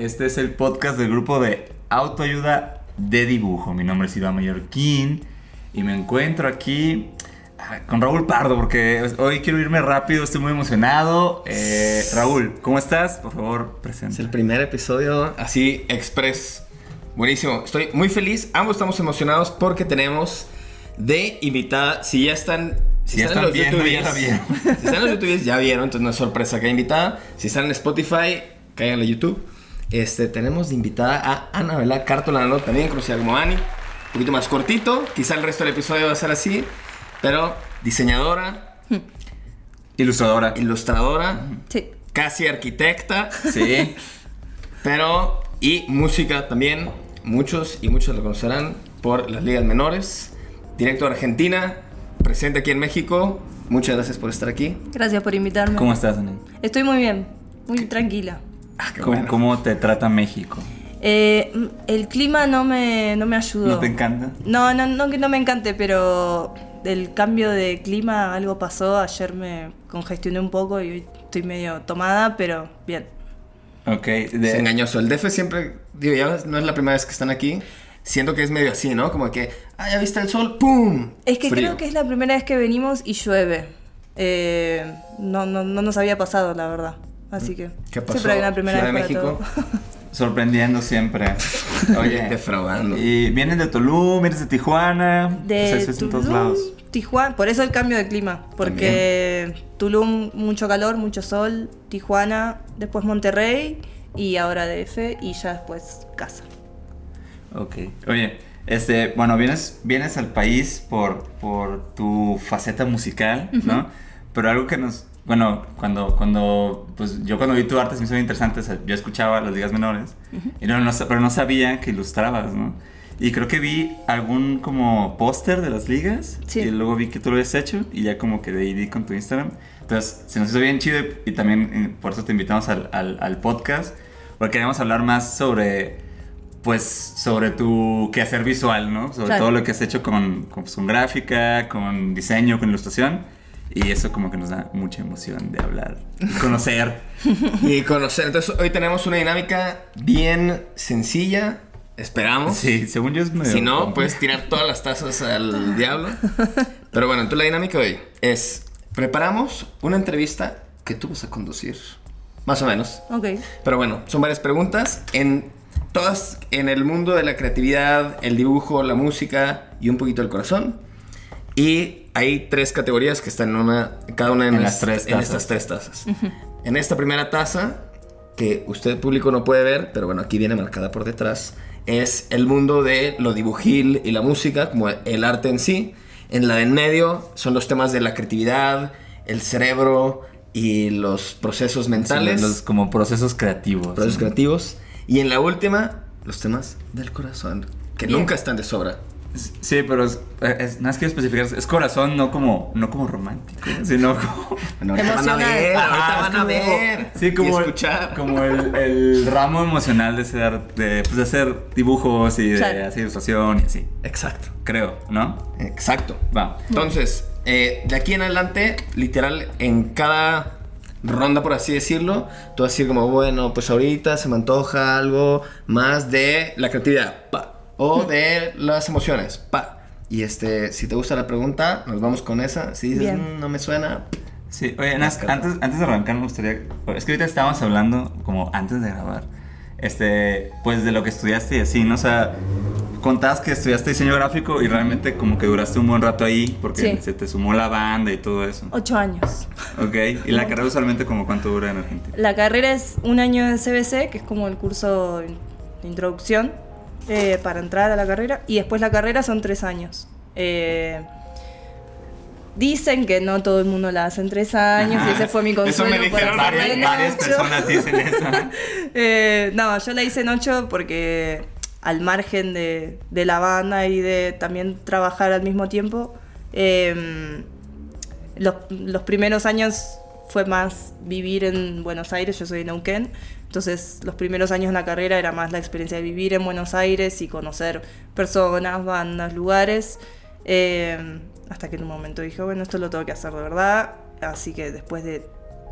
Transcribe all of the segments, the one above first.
Este es el podcast del grupo de autoayuda de dibujo. Mi nombre es Iván Mallorquín y me encuentro aquí ah, con Raúl Pardo porque hoy quiero irme rápido, estoy muy emocionado. Eh, Raúl, ¿cómo estás? Por favor, presenta. Es el primer episodio así express. Buenísimo, estoy muy feliz. Ambos estamos emocionados porque tenemos de invitada, si ya están Si ya están viendo, ya la YouTubers- vieron. Si están en los YouTubers, ya vieron, entonces no es sorpresa que hay invitada. Si están en Spotify, caigan a YouTube. Este, tenemos de invitada a Anabela Cartolano, también conocida como Ani. Un poquito más cortito, quizá el resto del episodio va a ser así, pero diseñadora, Ilustradora. ilustradora, Sí. casi arquitecta, Sí. pero y música también. Muchos y muchos lo conocerán por las ligas menores. Directo a Argentina, presente aquí en México. Muchas gracias por estar aquí. Gracias por invitarme. ¿Cómo estás, Ani? Estoy muy bien, muy tranquila. Ah, qué ¿Cómo, bueno. cómo te trata México? Eh, el clima no me, no me ayudó. ¿No te encanta? No, no, no que no me encante, pero del cambio de clima algo pasó. Ayer me congestioné un poco y hoy estoy medio tomada, pero bien. Ok. Es de- engañoso. El DF siempre, digo, ya no es la primera vez que están aquí. Siento que es medio así, ¿no? Como que, ah, ya viste el sol, ¡pum! Es que Frío. creo que es la primera vez que venimos y llueve. Eh, no, no, no nos había pasado, la verdad. Así que ¿Qué pasó? siempre hay una primera Ciudad vez de para México. todo. Sorprendiendo siempre. Oye. Defraudando. Y vienes de Tulum, vienes de Tijuana. De pues es en todos Tulum, lados. Tijuana, por eso el cambio de clima, porque Tulum mucho calor, mucho sol, Tijuana, después Monterrey y ahora DF y ya después casa. Ok. Oye, este, bueno, vienes, vienes al país por, por tu faceta musical, ¿no? Pero algo que nos, bueno, cuando, cuando, pues yo cuando vi tu arte se me hizo interesante, o sea, yo escuchaba las ligas menores, y no, no pero no sabía que ilustrabas, ¿no? Y creo que vi algún como póster de las ligas, Sí. y luego vi que tú lo habías hecho, y ya como que de ahí di con tu Instagram. Entonces, se nos hizo bien chido, y también eh, por eso te invitamos al, al, al podcast, porque queremos hablar más sobre pues sobre tu quehacer visual, ¿no? Sobre Claro. todo lo que has hecho con, con, pues, con gráfica, con diseño, con ilustración. Y eso como que nos da mucha emoción de hablar y conocer. Y conocer. Entonces, hoy tenemos una dinámica bien sencilla. Esperamos. Sí, según yo es medio... Si no, puedes tirar todas las tazas al diablo. Pero bueno, entonces la dinámica de hoy es: preparamos una entrevista que tú vas a conducir. Más o menos. Ok. Pero bueno, son varias preguntas. En todas en el mundo de la creatividad, el dibujo, la música y un poquito el corazón. Y hay tres categorías que están en una, cada una en, En las est- tres en tazas. estas tres tazas. En esta primera taza, que usted público no puede ver, pero bueno, aquí viene marcada por detrás, es el mundo de lo dibujil y la música, como el arte en sí. En la de en medio son los temas de la creatividad, el cerebro y los procesos Sí, mentales los como procesos creativos. procesos ¿no? creativos. Y en la última, los temas del corazón, que Bien. nunca están de sobra. Sí, pero es, es, nada más quiero especificar, es corazón no como, no como romántico, sino como... Bueno, ahorita van a ver, Ah, ahorita es van a como- ver. Sí, como, y el- escuchar. como el, el ramo emocional de ser, de, pues, de hacer dibujos y de hacer ilustración y así. Exacto. Creo, ¿no? Exacto. Va. Entonces, eh, de aquí en adelante, literal, en cada ronda, por así decirlo, tú vas a decir como, bueno, pues ahorita se me antoja algo más de la creatividad, pa. O de las emociones, pa. Y este, si te gusta la pregunta, nos vamos con esa. Si dices, Bien. "Mm, no me suena, Sí, oye, Nas, antes, antes de arrancar me gustaría... Es que ahorita estábamos hablando, como antes de grabar, este, pues de lo que estudiaste y así, ¿no? O sea, contabas que estudiaste diseño gráfico y realmente como que duraste un buen rato ahí porque Sí. se te sumó la banda y todo eso. Ocho años. Ok, y la carrera usualmente como cuánto dura en Argentina. La carrera es un año en CBC, que es como el curso de introducción eh, para entrar a la carrera, y después la carrera son tres años. Eh, Dicen que no todo el mundo la hace en tres años y ese fue mi Eso me consuelo dijeron Varias, ocho. personas dicen eso. Eh, no, yo la hice en 8 porque al margen de, de la banda y de también trabajar al mismo tiempo, eh, los, los primeros años fue más vivir en Buenos Aires, yo soy de Neuquén, entonces los primeros años en la carrera era más la experiencia de vivir en Buenos Aires y conocer personas, bandas, lugares, eh, hasta que en un momento dije, bueno, esto lo tengo que hacer de verdad, así que después de...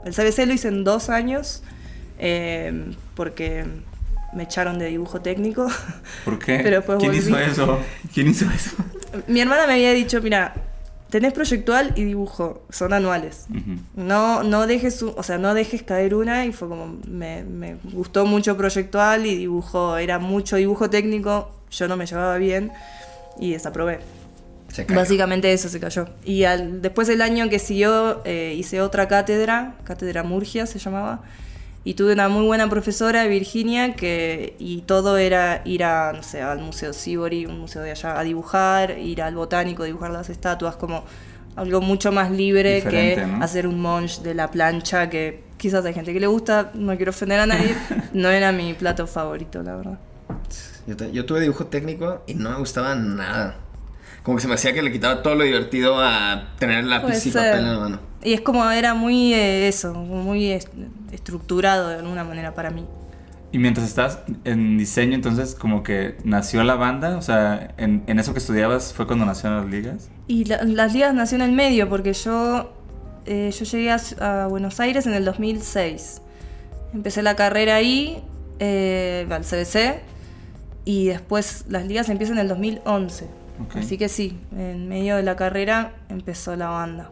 El CBC lo hice en dos años, eh, porque me echaron de dibujo técnico. ¿Por qué? Pero ¿Quién hizo eso? ¿Quién hizo eso? Mi hermana me había dicho, mira, tenés proyectual y dibujo, son anuales. No, no dejes, o sea, no dejes caer una y fue como, me, me gustó mucho proyectual y dibujo, era mucho dibujo técnico, yo no me llevaba bien y desaprobé. Se cayó. Básicamente eso se cayó. Y al, después del año que siguió eh, hice otra cátedra, cátedra Murgia se llamaba, y tuve una muy buena profesora, Virginia, que y todo era ir a, no sé, al Museo Sibori, un museo de allá, a dibujar, ir al botánico, dibujar las estatuas, como algo mucho más libre Diferente, que ¿no? hacer un monch de la plancha, que quizás hay gente que le gusta, no quiero ofender a nadie, no era mi plato favorito, la verdad. Yo, te- yo tuve dibujo técnico y no me gustaba nada. Como que se me hacía que le quitaba todo lo divertido a tener lápiz Puede y ser. papel en la mano. Y es como era muy eh, eso, muy est- estructurado de alguna manera para mí. Y mientras estás en diseño, entonces como que nació la banda, o sea, en, en eso que estudiabas fue cuando nacieron las ligas. Y la- las ligas nació en el medio porque yo, eh, yo llegué a, a Buenos Aires en el 2006. Empecé la carrera ahí, eh, al CBC, y después las ligas empiezan en el 2011. Ok. Así que sí, en medio de la carrera empezó la banda.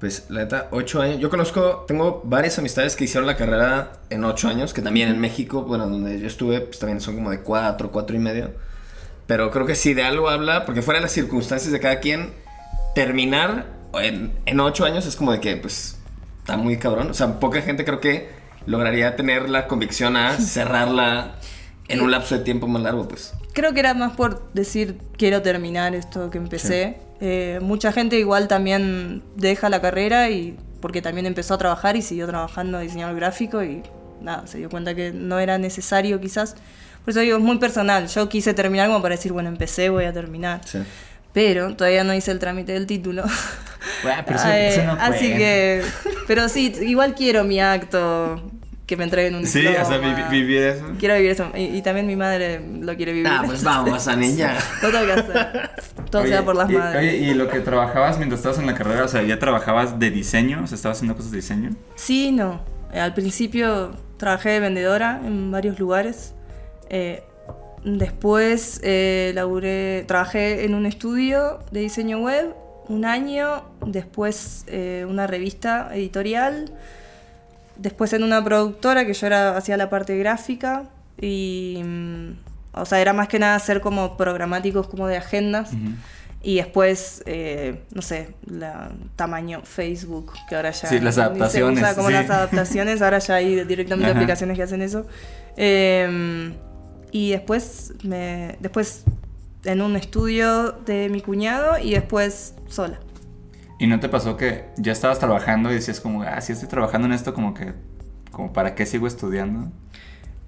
Pues la neta, ocho años. Yo conozco, tengo varias amistades que hicieron la carrera en ocho años, que también en México, bueno, donde yo estuve, pues también son como de cuatro, cuatro y medio. Pero creo que sí de algo habla, porque fuera de las circunstancias de cada quien, terminar en, en ocho años es como de que, pues, está muy cabrón. O sea, poca gente creo que lograría tener la convicción a cerrarla en un lapso de tiempo más largo, pues. Creo que era más por decir quiero terminar esto que empecé. Eh, mucha gente igual también deja la carrera y porque también empezó a trabajar y siguió trabajando diseñador gráfico y nada, se dio cuenta que no era necesario quizás. Por eso digo, es muy personal. Yo quise terminar como para decir, bueno, empecé, voy a terminar. Sí. Pero todavía no hice el trámite del título. Bueno, pero eso- Eh, eso no así que, pero sí, igual quiero mi acto que me entreguen un Sí, diploma. o sea, vi- vivir eso. Quiero vivir eso. Y, y también mi madre lo quiere vivir. Ah, pues vamos, Anilla. Lo tengo que hacer. Todo Oye, sea por las y, madres. Oye, y lo que trabajabas mientras estabas en la carrera, o sea, ¿ya trabajabas de diseño? O sea, ¿estabas haciendo cosas de diseño? Sí, no. Eh, al principio trabajé de vendedora en varios lugares. Eh, después eh, laburé, trabajé en un estudio de diseño web un año. Después eh, una revista editorial. Después en una productora que yo era hacía la parte gráfica. Y. mm, O sea, era más que nada hacer como programáticos como de agendas. Y después, eh, no sé, la tamaño Facebook, que ahora ya Sí, las adaptaciones, usa como sí. las adaptaciones, ahora ya hay directamente Ajá. aplicaciones que hacen eso. Eh, y después, me, después en un estudio de mi cuñado y después sola. ¿Y no te pasó que ya estabas trabajando y decías como, ah, si estoy trabajando en esto, como que, como para qué sigo estudiando?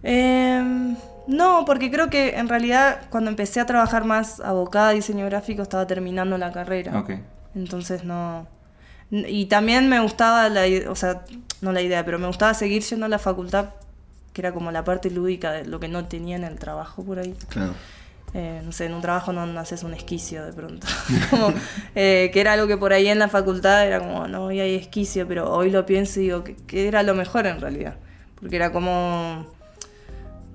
Eh, no, porque creo que en realidad cuando empecé a trabajar más abocada a diseño gráfico estaba terminando la carrera. Ok. Entonces no. Y también me gustaba la idea, o sea, no la idea, pero me gustaba seguir yendo a la facultad, que era como la parte lúdica de lo que no tenía en el trabajo por ahí. Claro. Eh, no sé, en un trabajo no, no haces un esquicio de pronto. Como, eh, que era algo que por ahí en la facultad era como, no, hoy hay esquicio, pero hoy lo pienso y digo que, que era lo mejor en realidad. Porque era como,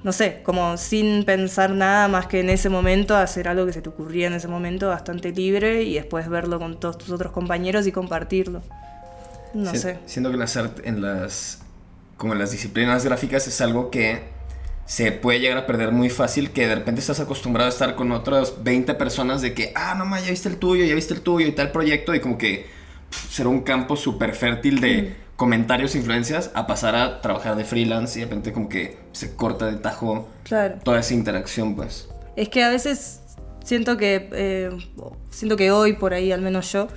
no sé, como sin pensar nada más que en ese momento, hacer algo que se te ocurría en ese momento bastante libre y después verlo con todos tus otros compañeros y compartirlo. No Si- sé. Siento que las, en las, como en las disciplinas gráficas es algo que se puede llegar a perder muy fácil, que de repente estás acostumbrado a estar con otras 20 personas de que, ah, no, ma, ya viste el tuyo, ya viste el tuyo y tal proyecto, y como que pf, será un campo súper fértil de comentarios e influencias a pasar a trabajar de freelance y de repente como que se corta de tajo Claro. toda esa interacción, pues. Es que a veces siento que eh, siento que hoy por ahí, al menos yo,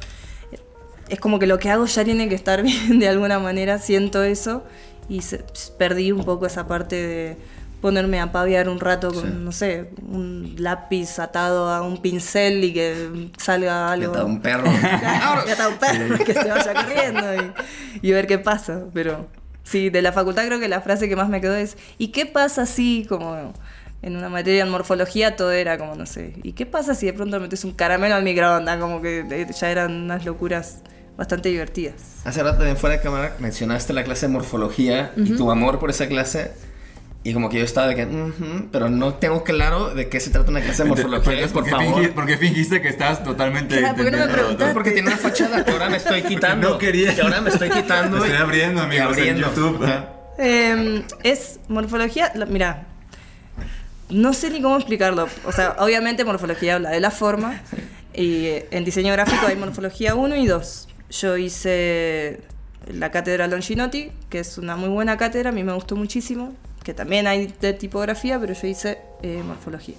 es como que lo que hago ya tiene que estar bien de alguna manera, siento eso y se- perdí un poco esa parte de ponerme a paviar un rato con, Sí. no sé, un lápiz atado a un pincel y que salga algo. atado un perro. Está un perro que se vaya corriendo y, y ver qué pasa. Pero sí, de la facultad creo que la frase que más me quedó es ¿y qué pasa si como en una materia en morfología todo era como, no sé, ¿y qué pasa si de pronto metes un caramelo al microondas? Como que eh, ya eran unas locuras bastante divertidas. Hace rato también fuera de cámara mencionaste la clase de morfología y tu amor por esa clase. Y como que yo estaba de que, pero no tengo claro de qué se trata una clase de morfología, por qué favor. fingi- por qué fingiste que estabas totalmente... Claro, ¿por qué no me preguntaste? Porque tiene una fachada que ahora me estoy quitando. no quería. Que ahora me estoy quitando. Estoy y- abriendo, amigos, en YouTube. Eh, es morfología, mira, no sé ni cómo explicarlo. O sea, obviamente morfología habla de la forma y en diseño gráfico hay morfología 1 y 2. Yo hice la cátedra Longinotti, que es una muy buena cátedra, a mí me gustó muchísimo, que también hay de tipografía, pero yo hice eh, morfología.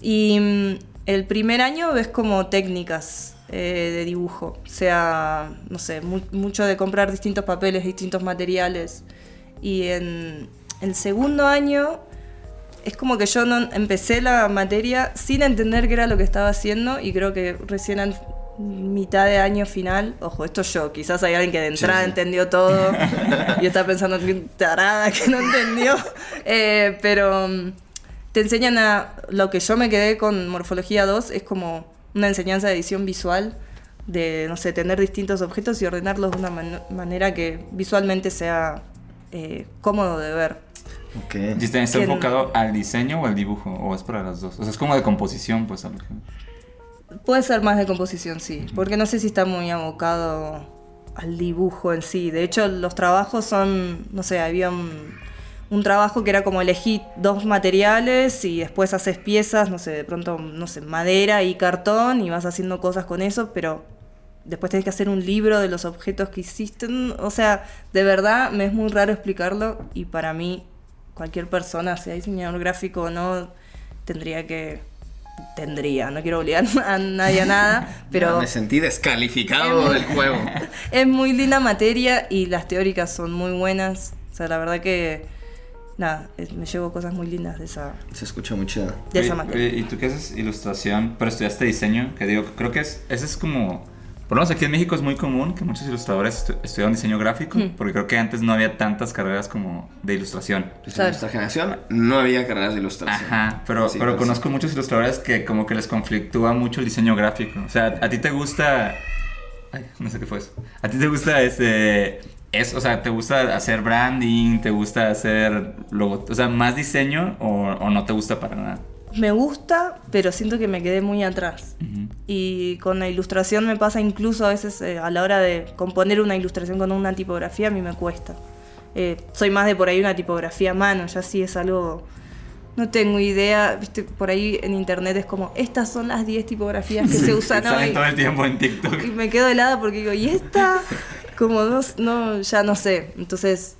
Y mm, el primer año ves como técnicas eh, de dibujo, o sea, no sé, mu- mucho de comprar distintos papeles, distintos materiales. Y en el segundo año es como que yo no empecé la materia sin entender qué era lo que estaba haciendo y creo que recién mitad de año final, ojo, esto yo, quizás hay alguien que de entrada sí. entendió todo y está pensando que tarada que no entendió, Eh, pero mm, te enseñan a lo que yo me quedé con morfología 2 es como una enseñanza de edición visual de no sé tener distintos objetos y ordenarlos de una man- manera que visualmente sea eh, cómodo de ver Ok. ¿Y está enfocado al diseño o al dibujo? ¿O es para las dos? O sea, es como de composición, pues, a lo que... puede ser más de composición sí porque no sé si está muy abocado al dibujo en sí de hecho los trabajos son no sé había un, un trabajo que era como elegir dos materiales y después haces piezas, no sé, de pronto, no sé, madera y cartón y vas haciendo cosas con eso, pero después tenés que hacer un libro de los objetos que hiciste. O sea, de verdad me es muy raro explicarlo y para mí cualquier persona, sea diseñador gráfico o no, tendría que... Tendría, no quiero obligar a nadie a nada, pero... Me sentí descalificado del juego. Es muy linda materia y las teóricas son muy buenas. O sea, la verdad que nada, me llevo cosas muy lindas de esa, Se escucha muy chido. de esa Oye, materia. oye, ¿Y tú qué haces ilustración? Pero estudiaste diseño, que digo, creo que es, ese es como, por lo menos aquí en México es muy común que muchos ilustradores estu- estudian diseño gráfico, Mm. porque creo que antes no había tantas carreras como de ilustración. En nuestra generación no había carreras de ilustración. Ajá, pero, Sí, pero pues, conozco muchos ilustradores que como que les conflictúa mucho el diseño gráfico. O sea, a ti te gusta... Ay, no sé qué fue eso. A ti te gusta este... Es, o sea, ¿te gusta hacer branding? ¿Te gusta hacer logo? O sea, ¿más diseño o, o no te gusta para nada? Me gusta, pero siento que me quedé muy atrás. Y con la ilustración me pasa incluso a veces eh, a la hora de componer una ilustración con una tipografía, a mí me cuesta. Eh, soy más de por ahí una tipografía a mano, ya sí es algo... No tengo idea, viste, por ahí en internet es como, estas son las 10 tipografías que se usan Salen hoy. todo el tiempo en TikTok. Y me quedo helada porque digo, ¿y esta? Como no, no, ya no sé. Entonces,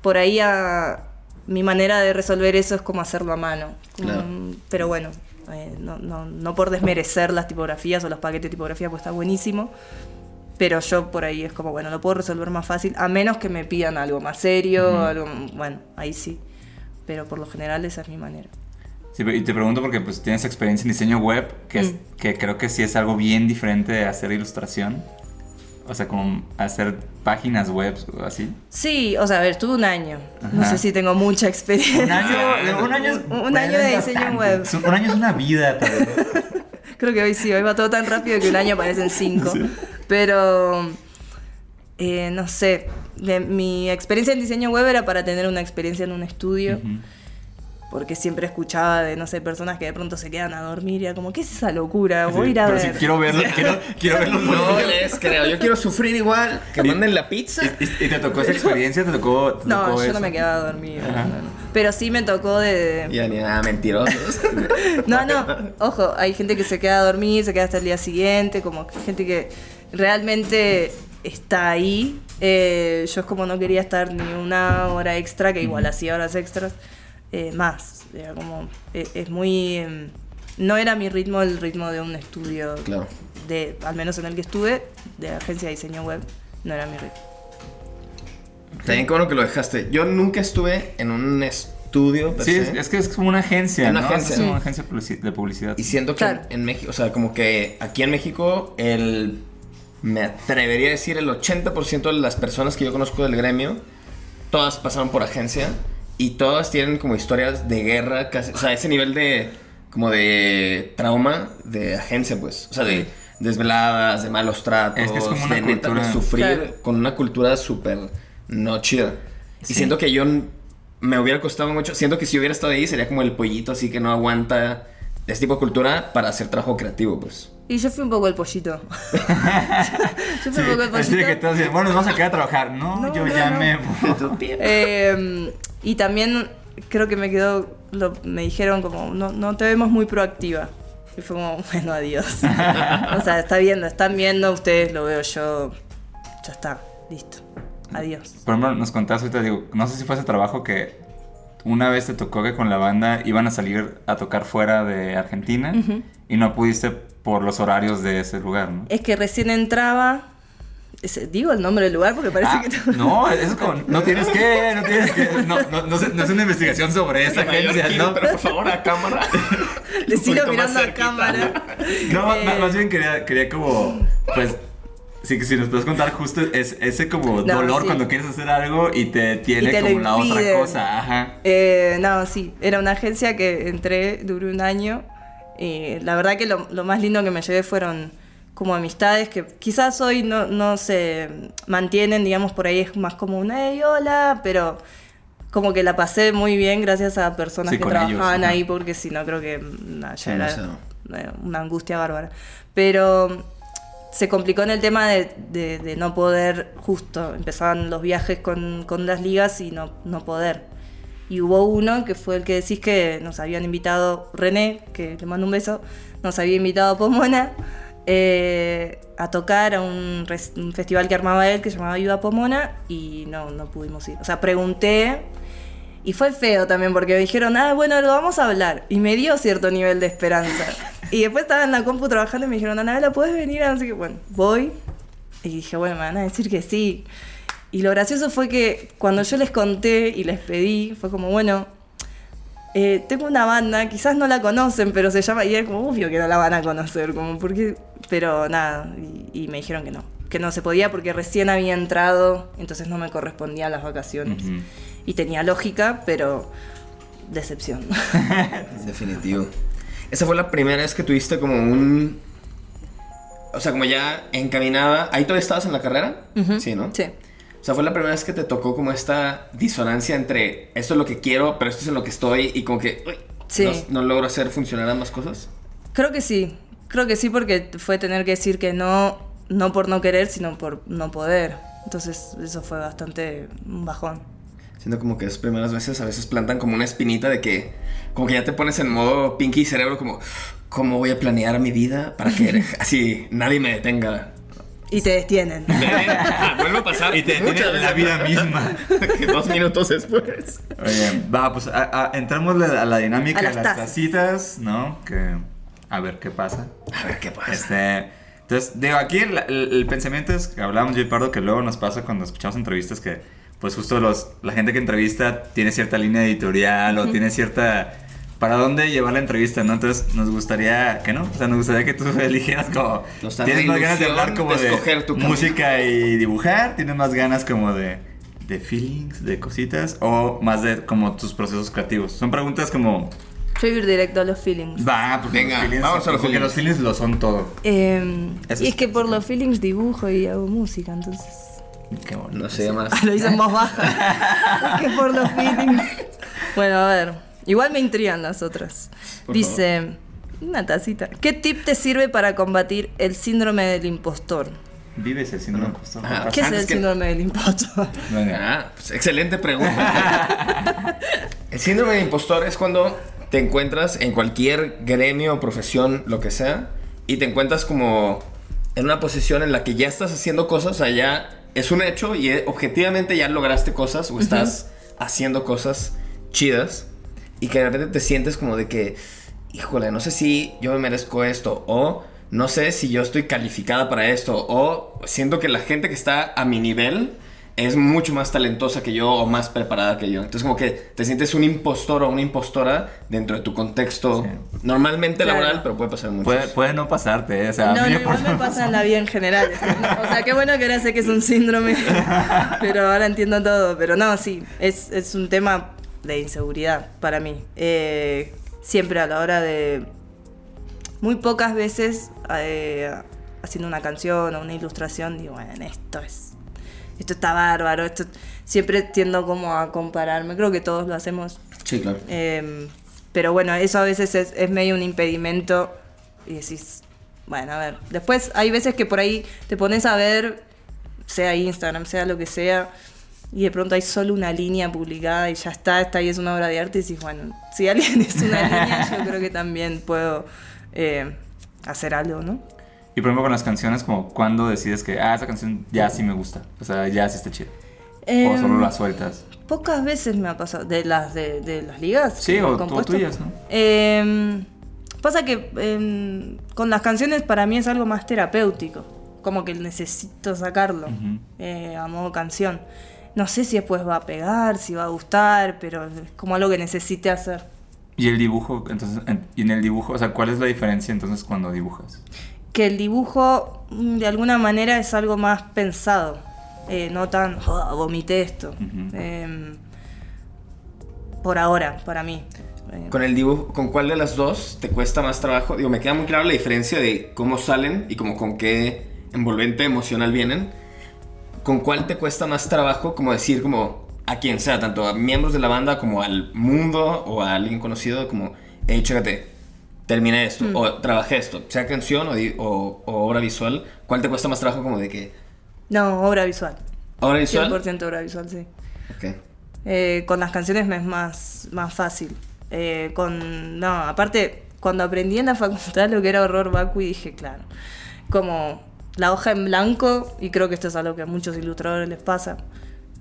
por ahí a, mi manera de resolver eso es como hacerlo a mano. Claro. Mm, pero bueno, eh, no, no, no por desmerecer las tipografías o los paquetes de tipografía, pues está buenísimo. Pero yo por ahí es como, bueno, lo puedo resolver más fácil, a menos que me pidan algo más serio, algo, bueno, ahí sí. Pero por lo general esa es mi manera. Sí, y te pregunto porque pues tienes experiencia en diseño web, que, es, Mm. que creo que sí es algo bien diferente de hacer ilustración. O sea, como hacer páginas web o así. Sí, o sea, a ver, tuve un año. No Ajá. sé si tengo mucha experiencia. Un año, un año es, Un año de diseño web. Un- Un año es una vida. pero- Creo que hoy sí, hoy va todo tan rápido que un año parecen cinco. Pero, eh, no sé, mi experiencia en diseño web era para tener una experiencia en un estudio, Ujú. Porque siempre escuchaba de, no sé, personas que de pronto se quedan a dormir y era como, ¿qué es esa locura? Voy a ir a Pero ver. sí, quiero verlo, quiero, quiero verlo. No les creo, yo quiero sufrir igual. Que manden la pizza. ¿Y, y- y te tocó esa experiencia? ¿Te tocó, te No, tocó yo eso? no me quedaba no, no. Pero sí me tocó de... Ya ni nada, mentirosos. No, no, ojo, hay gente que se queda a dormir, se queda hasta el día siguiente, como gente que realmente está ahí. Eh, yo es como no quería estar ni una hora extra, que igual hacía horas extras, eh, más. Era como, eh, es muy... em, no era mi ritmo el ritmo de un estudio, Claro. de, al menos en el que estuve, de agencia de diseño web, no era mi ritmo. También qué bueno que lo dejaste. Yo nunca estuve en un estudio. per Sí, se. es, es que es como una agencia, Una ¿no? agencia. Es como una agencia de publicidad. Y siento que Claro. en México, o sea, como que aquí en México, el. Me atrevería a decir el 80% de las personas que yo conozco del gremio, todas pasaron por agencia y todas tienen como historias de guerra, casi, o sea, ese nivel de. como de trauma de agencia, pues. O sea, de desveladas, de malos tratos, Es que es como una de neta, de cultura- sufrir Claro. con una cultura súper no chida. Sí. Y siento que yo me hubiera costado mucho. Siento que si hubiera estado ahí sería como el pollito así que no aguanta de este tipo de cultura para hacer trabajo creativo, pues. Y yo fui un poco el pollito. yo fui Sí, un poco el así que pollito. todos dicen, bueno, nos vamos a quedar a trabajar. No, No, yo no, ya no. me. Eh, y también creo que me quedó, lo- me dijeron como, no, no te vemos muy proactiva. Y fue como, bueno, adiós. o sea, está viendo, están viendo, ustedes lo veo yo. Ya está, listo. Adiós. Por ejemplo, nos contaste ahorita, digo, no sé si fue ese trabajo que una vez te tocó que con la banda iban a salir a tocar fuera de Argentina y no pudiste por los horarios de ese lugar, ¿no? Es que recién entraba. digo el nombre del lugar porque parece Ah, que. no, eso es como, no tienes que, no tienes que, no, no, no, es- no es una investigación sobre esa agencia, ¿no? Pero por favor, a cámara. Poquito más mirando a cámara. No, Eh, más- más bien quería, quería como, pues, sí, que si nos puedes contar justo es, ese como No, dolor sí. cuando quieres hacer algo y te tiene Y te lo como la otra cosa, ajá. Eh, no, sí, era una agencia que entré, duró un año. Y la verdad que lo, lo más lindo que me llevé fueron como amistades que quizás hoy no, no se mantienen, digamos, por ahí es más como una hey, hola, pero como que la pasé muy bien gracias a personas Sí, que ellos, trabajaban ahí, porque si no creo que nah, ya Sí, era no sé. una angustia bárbara. Pero se complicó en el tema de, de- no poder, justo, empezaban los viajes con, con las ligas y no, no poder. Y hubo uno que fue el que decís que nos habían invitado, René, que le mando un beso, nos había invitado a Pomona eh, a tocar a un, festival que armaba él que se llamaba Ayuda Pomona y no, no pudimos ir. O sea, pregunté y fue feo también porque me dijeron, ah, bueno, lo vamos a hablar. Y me dio cierto nivel de esperanza. y después estaba en la compu trabajando y me dijeron, Anabela, ¿puedes venir? Así que, bueno, voy. Y dije, bueno, me van a decir que sí. Y lo gracioso fue que cuando yo les conté y les pedí, fue como, bueno, eh, tengo una banda, quizás no la conocen, pero se llama, y es como obvio que no la van a conocer, como, porque, pero nada, y, y me dijeron que no, que no se podía porque recién había entrado, entonces no me correspondían las vacaciones. Ujú. Y tenía lógica, pero decepción. Definitivo. Esa fue la primera vez que tuviste como un. O sea, como ya encaminada. ¿Ahí todavía estabas en la carrera? Ujú. Sí, ¿no? Sí. O sea, fue la primera vez que te tocó como esta disonancia entre esto es lo que quiero, pero esto es en lo que estoy y como que uy, Sí. no, no logro hacer funcionar ambas cosas. Creo que sí, creo que sí porque fue tener que decir que no, no por no querer, sino por no poder. Entonces eso fue bastante un bajón. Siento como que esas primeras veces a veces plantan como una espinita de que como que ya te pones en modo pinky cerebro como cómo voy a planear mi vida para que así nadie me detenga. Y te detienen. Vuelve a pasar Y te muchas detiene la vida misma. Que dos minutos después. Oye, va, pues a, a- entramos a la dinámica A de las las tacitas, ¿no? Que a ver qué pasa. A ver qué pasa. Este, entonces, digo, aquí el, el- el pensamiento es que hablábamos yo y Pardo que luego nos pasa cuando escuchamos entrevistas que, pues justo los, la gente que entrevista tiene cierta línea editorial o tiene cierta... ¿Para dónde llevar la entrevista, no? Entonces, nos gustaría que no. O sea, nos gustaría que tú eligieras como... Nos Tienes más ganas de hablar como de tu música y dibujar. Tienes más ganas como de, de feelings, de cositas. O más de como tus procesos creativos. Son preguntas como... Yo ir directo a los feelings. Va, porque Venga, los feelings, vamos a los porque feelings. los feelings lo son todo. Eh, Eso y es- es que por los feelings dibujo y hago música, entonces... Qué bonito. No sé más. Ah, lo hice en voz baja. es que por los feelings. Bueno, a ver. Igual me intrigan las otras. Por Dice, una tacita. ¿Qué tip te sirve para combatir el síndrome del impostor? Vives el síndrome del impostor. Ajá. ¿Qué es Antes el que- síndrome del impostor? Venga. Ah, pues excelente pregunta. El síndrome de impostor es cuando te encuentras en cualquier gremio, profesión, lo que sea, y te encuentras como en una posición en la que ya estás haciendo cosas, o sea, ya es un hecho y eh, objetivamente ya lograste cosas o estás haciendo cosas chidas y que de repente te sientes como de que híjole, no sé si yo me merezco esto o no sé si yo estoy calificada para esto o siento que la gente que está a mi nivel es mucho más talentosa que yo o más preparada que yo. Entonces como que te sientes un impostor o una impostora dentro de tu contexto Sí. normalmente Claro. laboral, pero puede pasar mucho. Puede, puede no pasarte, ¿eh? o sea, a No, mí no, me igual pasa- me pasa en la vida en general. O sea, qué bueno que ahora sé que es un síndrome, pero ahora entiendo todo. Pero no, sí, es, es un tema de inseguridad para mí. Eh, siempre a la hora de... Muy pocas veces eh, haciendo una canción o una ilustración, digo, bueno, esto es... Esto está bárbaro, esto... Siempre tiendo como a compararme, creo que todos lo hacemos Sí, claro. eh, pero bueno, eso a veces es, es medio un impedimento y decís, bueno, a ver, después hay veces que por ahí te pones a ver, sea Instagram, sea lo que sea, y de pronto hay solo una línea publicada y ya está, esta ahí es una obra de arte y decís, bueno, si alguien es una línea, yo creo que también puedo eh, hacer algo, ¿no? Y por ejemplo con las canciones, como cuando decides que, ah, esa canción ya sí me gusta, o sea, ya sí está chida. o Em, solo las sueltas. Pocas veces me ha pasado, de las de, de las ligas. Sí, o, o tuyas, ¿no? Eh, pasa que eh, con las canciones para mí es algo más terapéutico. Como que necesito sacarlo Ujú. eh, a modo canción. No sé si después va a pegar, si va a gustar, pero es como algo que necesite hacer. Y el dibujo, entonces, en, y en el dibujo, o sea, ¿cuál es la diferencia entonces cuando dibujas? Que el dibujo mm, de alguna manera es algo más pensado. eh, no tan, "Oh, vomité esto. Ujú. Eh, por ahora, para mí. Eh, Con el dibujo, ¿con cuál de las dos te cuesta más trabajo? Digo, me queda muy clara la diferencia de cómo salen y como con qué envolvente emocional vienen. ¿Con cuál te cuesta más trabajo como decir como a quien sea, tanto a miembros de la banda como al mundo o a alguien conocido como, hey, chécate, terminé esto o trabajé esto, sea canción o, o- o obra visual, ¿cuál te cuesta más trabajo como de que no, obra visual. obra visual? 100% obra visual, sí. Ok. Eh, con las canciones me es más, más fácil. Eh, con. No, aparte, cuando aprendí en la facultad lo que era horror vacui, dije, claro. Como la hoja en blanco, y creo que esto es algo que a muchos ilustradores les pasa,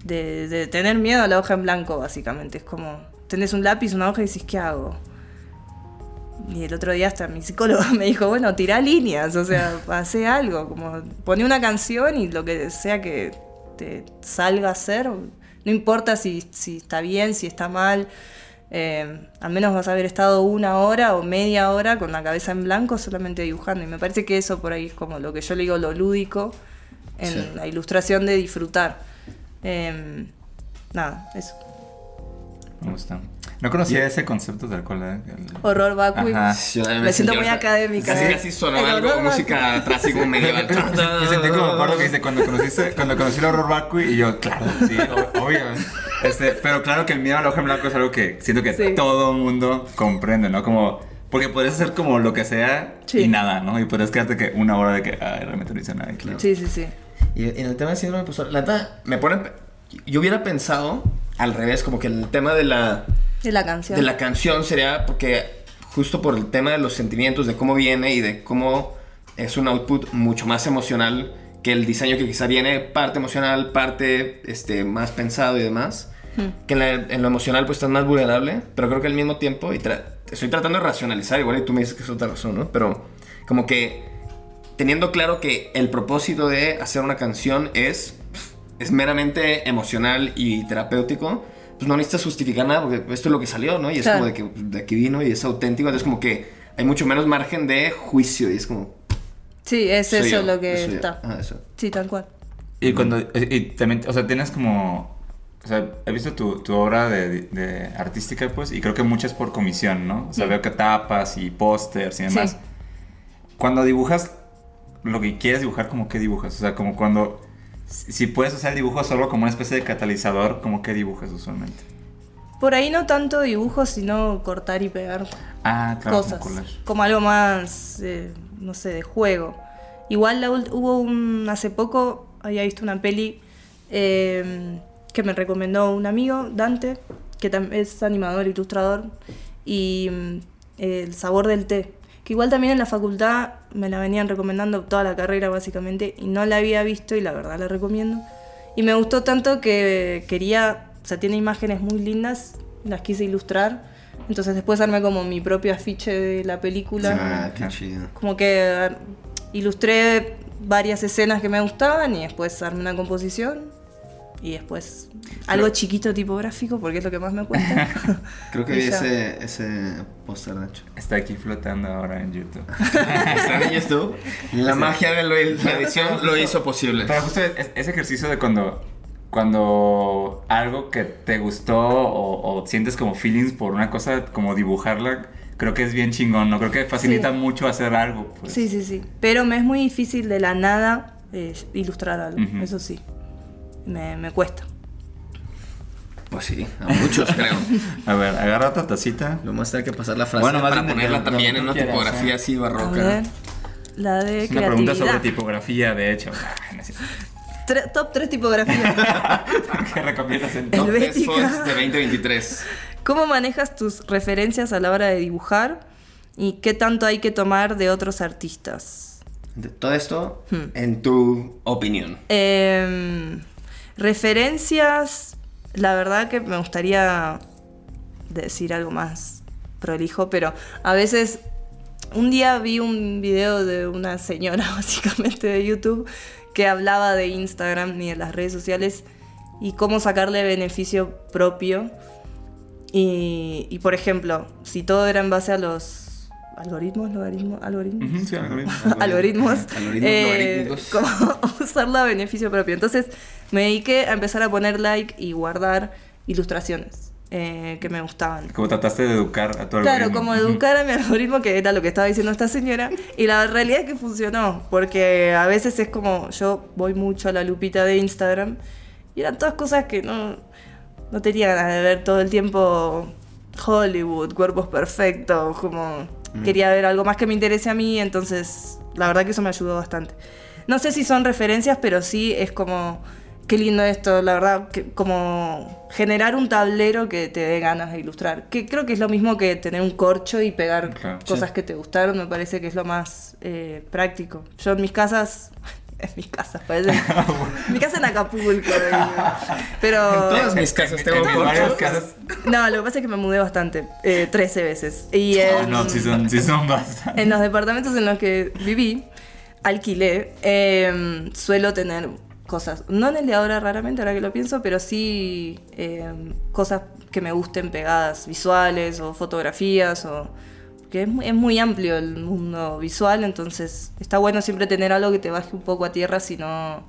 de, de tener miedo a la hoja en blanco, básicamente. Es como, tenés un lápiz, una hoja y decís, ¿qué hago? Y el otro día hasta mi psicólogo me dijo, bueno, tirá líneas, o sea, hace algo, como poné una canción y lo que sea que te salga a hacer, no importa si, si está bien, si está mal, eh, al menos vas a haber estado una hora o media hora con la cabeza en blanco solamente dibujando. Y me parece que eso por ahí es como lo que yo le digo lo lúdico en Sí. la ilustración de disfrutar. Eh, nada, eso. Me gusta. No conocía ese concepto tal cual. ¿eh? El- Horror vacui. Me siento muy académica, Casi, eh. casi sonó El algo, música atrás y como medio... Me sentí como, acuerdo que dice, cuando conociste, cuando conocí el horror vacui, y yo, claro, sí, obvio. Este, pero claro que el miedo al ojo en blanco es algo que siento que Sí. todo mundo comprende, ¿no? Como, porque podrías hacer como lo que sea Sí. y nada, ¿no? Y podrías quedarte que una hora de que, ay, realmente no hice nada, claro. Sí, sí, sí. Y en el tema del síndrome de impostor, la neta, me pone... Yo hubiera pensado al revés, como que el tema de la, De la canción. de la canción sería porque justo por el tema de los sentimientos, de cómo viene y de cómo es un output mucho más emocional que el diseño que quizá viene parte emocional, parte este, más pensado y demás. Que en, la- en lo emocional pues estás más vulnerable, pero creo que al mismo tiempo, y tra- estoy tratando de racionalizar, igual y tú me dices que es otra razón, ¿no? Pero como que teniendo claro que el propósito de hacer una canción es, es meramente emocional y terapéutico, pues no necesitas justificar nada porque esto es lo que salió, ¿no? Y es Claro. como de que de aquí vino y es auténtico, entonces como que hay mucho menos margen de juicio y es como... Sí, es eso yo, lo que está. Ah, eso. Sí, tal cual. Y cuando, y, también, o sea, tienes como, o sea, he visto tu, tu obra de, de artística, pues, y creo que muchas por comisión, ¿no? O sea, veo que tapas y pósters y demás. Sí. Cuando dibujas lo que quieres dibujar, como qué dibujas? O sea, como cuando, si puedes usar el dibujo solo como una especie de catalizador, como qué dibujas usualmente? Por ahí no tanto dibujo, sino cortar y pegar Ah, claro, cosas. como. Como algo más, eh, no sé, de juego. Igual la hubo un, hace poco, había visto una peli eh, que me recomendó un amigo, Dante, que es animador, ilustrador, y mm, El sabor del té, que igual también en la facultad me la venían recomendando toda la carrera básicamente, y no la había visto y la verdad la recomiendo. Y me gustó tanto que quería, o sea, tiene imágenes muy lindas, las quise ilustrar, Entonces después armé como mi propio afiche de la película. Ah, qué chido. Como que eh, ilustré varias escenas que me gustaban y después armé una composición. Y después algo chiquito tipográfico porque es lo que más me cuesta. Creo que vi ese, ese póster, de hecho. Está aquí flotando ahora en YouTube. ¿Está en YouTube? La magia de lo- la edición lo hizo posible. Pero justo es- ese ejercicio de cuando, cuando algo que te gustó o, o sientes como feelings por una cosa, como dibujarla, creo que es bien chingón, ¿no? Creo que facilita Sí. mucho hacer algo. Pues. Sí, sí, sí. Pero me es muy difícil de la nada eh, ilustrar algo. Eso sí. Me, me cuesta. Pues sí, a muchos creo. A ver, agarra otra tacita. Lo más tener que pasar la frase Bueno, para ponerla también en una quieras, tipografía ¿eh? así A barroca. ver. La de Es una pregunta sobre tipografía, de hecho. Ah. Tre- top 3 tipografías. ¿Qué recomiendas en Top 10 Helvética. fonts de 2023. ¿Cómo manejas tus referencias a la hora de dibujar? ¿Y qué tanto hay que tomar de otros artistas? De todo esto, Hmm. en tu opinión. Em, referencias, la verdad que me gustaría decir algo más prolijo, pero a veces un día vi un video de una señora básicamente de YouTube que hablaba de Instagram y de las redes sociales y cómo sacarle beneficio propio. Y, y, por ejemplo, si todo era en base a los algoritmos, logaritmos, algoritmos, Ujú, sí, algoritmo. algoritmos, Algoritmos eh, como usarlo a beneficio propio. Entonces me dediqué a empezar a poner like y guardar ilustraciones eh, que me gustaban. Como trataste de educar a tu algoritmo. Claro, como educar a mi algoritmo, que era lo que estaba diciendo esta señora. Y la realidad es que funcionó, porque a veces es como yo voy mucho a la lupita de Instagram y eran todas cosas que no, no tenía ganas de ver todo el tiempo Hollywood, cuerpos perfectos, como quería ver algo más que me interese a mí, entonces la verdad que eso me ayudó bastante. No sé si son referencias, pero sí es como, qué lindo esto, la verdad, que como generar un tablero que te dé ganas de ilustrar. Que creo que es lo mismo que tener un corcho y pegar Claro. cosas que te gustaron, me parece que es lo más eh, práctico. Yo en mis casas, en mis casas, parece. en mi casa en Acapulco. pero... Todas mis casas tengo En varias corchos. casas. No, lo que pasa es que me mudé bastante, eh, 13 veces. Y en, no, sí son, sí son bastantes. en los departamentos en los que viví, alquilé, eh, suelo tener cosas, no en el de ahora raramente, ahora que lo pienso, pero sí eh, cosas que me gusten pegadas, visuales o fotografías o... Que es muy, es muy amplio el mundo visual, entonces está bueno siempre tener algo que te baje un poco a tierra, si no,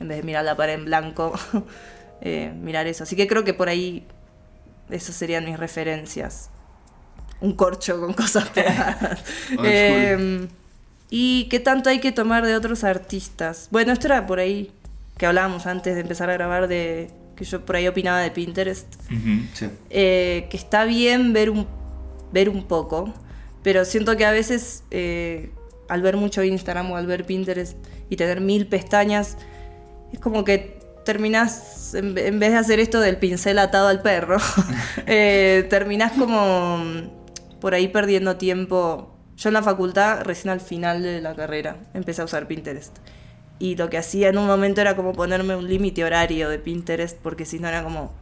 en vez de mirar la pared en blanco, eh, mirar eso. Así que creo que por ahí esas serían mis referencias. Un corcho con cosas pegadas. Eh, ¿Y qué tanto hay que tomar de otros artistas? Bueno, esto era por ahí que hablábamos antes de empezar a grabar de que yo por ahí opinaba de Pinterest. Sí. Eh, que está bien ver un, ver un poco, pero siento que a veces eh, al ver mucho Instagram o al ver Pinterest y tener mil pestañas, es como que terminás, en, ve- en vez de hacer esto del pincel atado al perro, eh, terminás como por ahí perdiendo tiempo. Yo en la facultad, recién al final de la carrera, empecé a usar Pinterest. Y lo que hacía en un momento era como ponerme un límite horario de Pinterest, porque si no era como,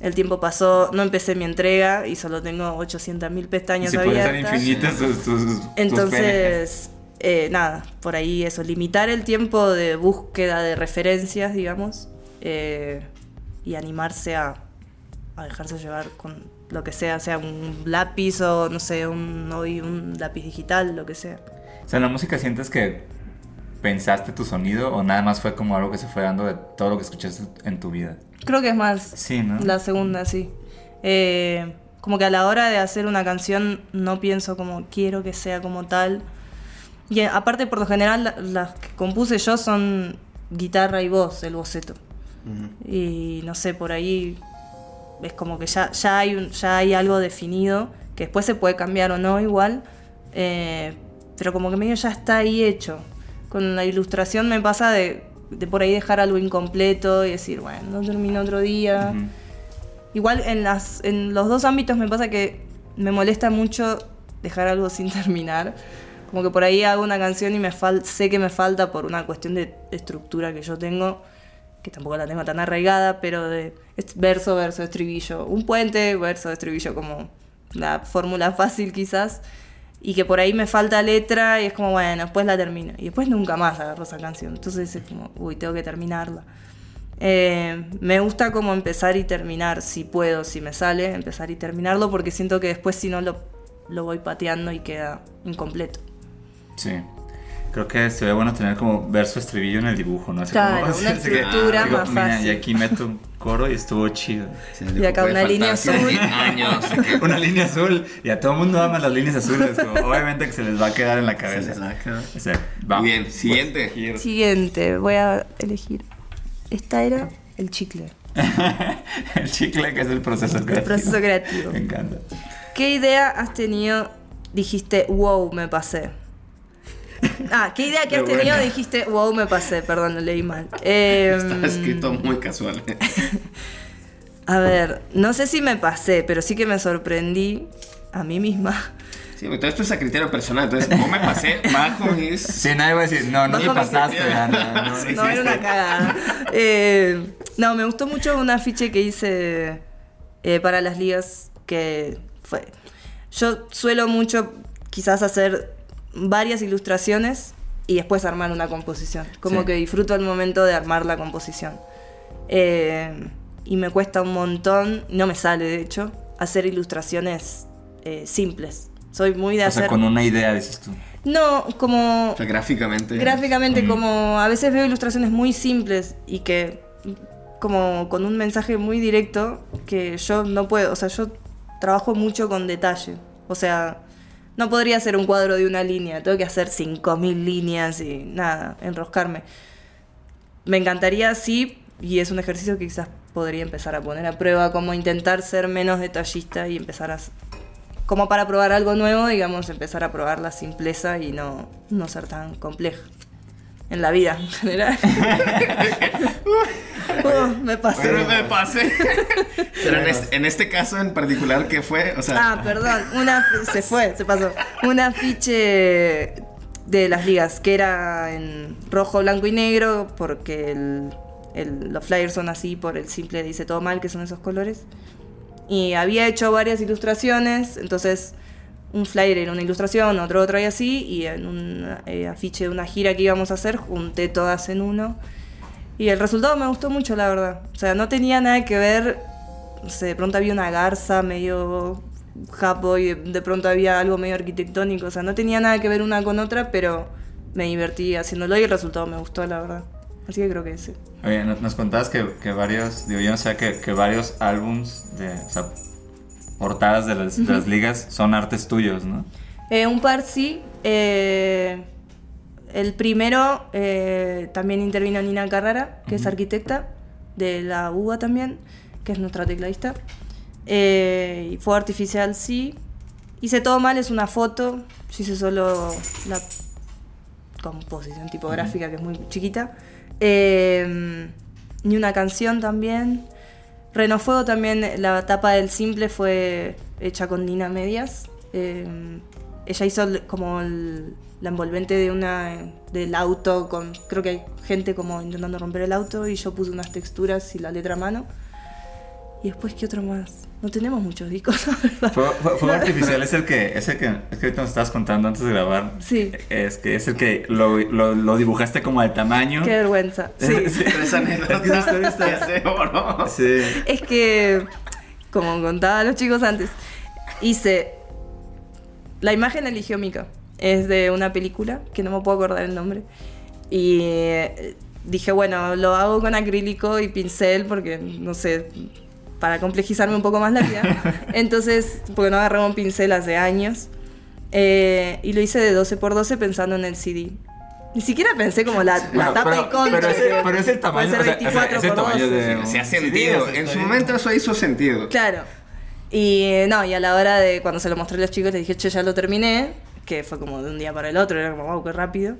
el tiempo pasó, no empecé mi entrega y solo tengo 800.000 pestañas Si abiertas. infinitas tus, tus, tus Entonces, eh, nada, por ahí eso, limitar el tiempo de búsqueda de referencias, digamos, eh, y animarse a, a dejarse llevar con lo que sea, sea un lápiz o no sé, un, hoy un lápiz digital, lo que sea. O sea, en la música sientes que pensaste tu sonido o nada más fue como algo que se fue dando de todo lo que escuchaste en tu vida. Creo que es más Sí, ¿no? la segunda, sí. Eh, como que a la hora de hacer una canción no pienso como quiero que sea como tal. Y eh, aparte, por lo general, la- las que compuse yo son guitarra y voz, el boceto. Ujú. Y no sé, por ahí es como que ya, ya, hay, un- ya hay algo definido, que después se puede cambiar o no igual, eh, pero como que medio ya está ahí hecho. Con la ilustración me pasa de, de por ahí dejar algo incompleto y decir, bueno, no termino otro día. Igual en, las, en los dos ámbitos me pasa que me molesta mucho dejar algo sin terminar. Como que por ahí hago una canción y me fal sé que me falta por una cuestión de estructura que yo tengo, que tampoco la tengo tan arraigada, pero de verso, verso, estribillo. Un puente, verso, estribillo, como la fórmula fácil quizás, y que por ahí me falta letra y es como, bueno, después la termino. Y después nunca más agarro esa canción. Entonces es como, uy, tengo que terminarla. Eh, me gusta como empezar y terminar, si puedo, si me sale, empezar y terminarlo, porque siento que después si no lo, lo voy pateando y queda incompleto. Sí. Creo que sería bueno tener como verso estribillo en el dibujo, ¿no? Así Claro, como- una así que, estructura digo, más mira, fácil. Y aquí meto un coro y estuvo chido. Y acá una línea azul. años. Una línea azul. Y a todo el mundo ama las líneas azules. como, obviamente que se les va a quedar en la cabeza. O sea, va. Bien, Pues, siguiente. quiero- Siguiente, voy a elegir. Esta era el chicle, el chicle que es el proceso creativo. el proceso creativo. Me encanta. ¿Qué idea has tenido? Dijiste, wow, me pasé. Ah, ¿qué idea que has tenido? buena. Dijiste, wow, me pasé. Perdón, lo leí mal. Eh, Está escrito muy casual. A ver, no sé si me pasé, pero sí que me sorprendí a mí misma. Sí, todo esto es a criterio personal. Entonces, ¿cómo me pasé? Bajo mis. Sí, nadie va a decir, no, no te pasaste. Ana, no, no Sí, era hiciste". una cagada. Eh, no, me gustó mucho un afiche que hice eh, para las ligas que fue... Yo suelo mucho quizás hacer varias ilustraciones y después armar una composición. Como Sí. que disfruto el momento de armar la composición. Eh, y me cuesta un montón, no me sale de hecho, hacer ilustraciones eh, simples. Soy muy de O hacer... sea, con una idea, dices tú. No, como... O sea, gráficamente. Gráficamente, Mm. como a veces veo ilustraciones muy simples y que como con un mensaje muy directo que yo no puedo, o sea, yo trabajo mucho con detalle. O sea, no podría hacer un cuadro de una línea, tengo que hacer 5000 líneas y nada, enroscarme. Me encantaría sí, y es un ejercicio que quizás podría empezar a poner a prueba, como intentar ser menos detallista y empezar a como para probar algo nuevo, digamos, empezar a probar la simpleza y no, no ser tan compleja. En la vida en general. Uh, me pasé. Pero me pasé. Pero en este, en este caso en particular, ¿qué fue? O sea, Ah, perdón. Una, se fue, se pasó. Un afiche de las ligas que era en rojo, blanco y negro, porque el- el- los flyers son así por el simple dice todo mal, que son esos colores. Y había hecho varias ilustraciones, entonces un flyer era una ilustración, otro otro y así, y en un eh, afiche de una gira que íbamos a hacer, junté todas en uno. Y el resultado me gustó mucho, la verdad. O sea, no tenía nada que ver. No sé, de pronto había una garza medio japo y de, de pronto había algo medio arquitectónico. O sea, no tenía nada que ver una con otra, pero me divertí haciéndolo y el resultado me gustó, la verdad. Así que creo que ese. Oye, nos contabas que, que varios, digo, yo no sé, que, que varios álbums de, o sea, portadas de las, de las ligas son artes tuyos, ¿no? Eh, un par sí. eh, el primero eh, también intervino Nina Carrara, que es arquitecta de la UBA también, que es nuestra tecladista. Y fue artificial, sí. Hice todo mal, es una foto. Yo hice solo la composición tipográfica, que es muy chiquita. Y una canción también. Renofuego también, la tapa del simple fue hecha con Nina Medias. Eh, ella hizo como la envolvente de una del auto con creo que hay gente como intentando romper el auto y yo puse unas texturas y la letra mano. Y después qué otro más. No tenemos muchos discos, la verdad. Fue, fue- fue artificial, es el que, es el que, es que ahorita nos estabas contando antes de grabar. Sí. Es que es el que lo, lo, lo dibujaste como al tamaño. Qué vergüenza. Sí. esa. Sí. Es que, como contaba a los chicos antes, hice. La imagen eligió Mika. Es de una película, que no me puedo acordar el nombre. Y eh, dije, bueno, lo hago con acrílico y pincel, porque no sé, para complejizarme un poco más la vida. Entonces, porque no agarraba un pincel hace años. Eh, y lo hice de 12 por 12 pensando en el CD. Ni siquiera pensé como la, la Bueno, tapa pero- y contra. pero ese- pero ese puede tamaño, ser o sea, o sea, 24 ese por tamaño 12. de- Se ha sentido. sí, En su momento eso hizo sentido. Claro. Y eh, no, y a la hora de cuando se lo mostré a los chicos, les dije, che, ya lo terminé, que fue como de un día para el otro, era como, wow, qué rápido.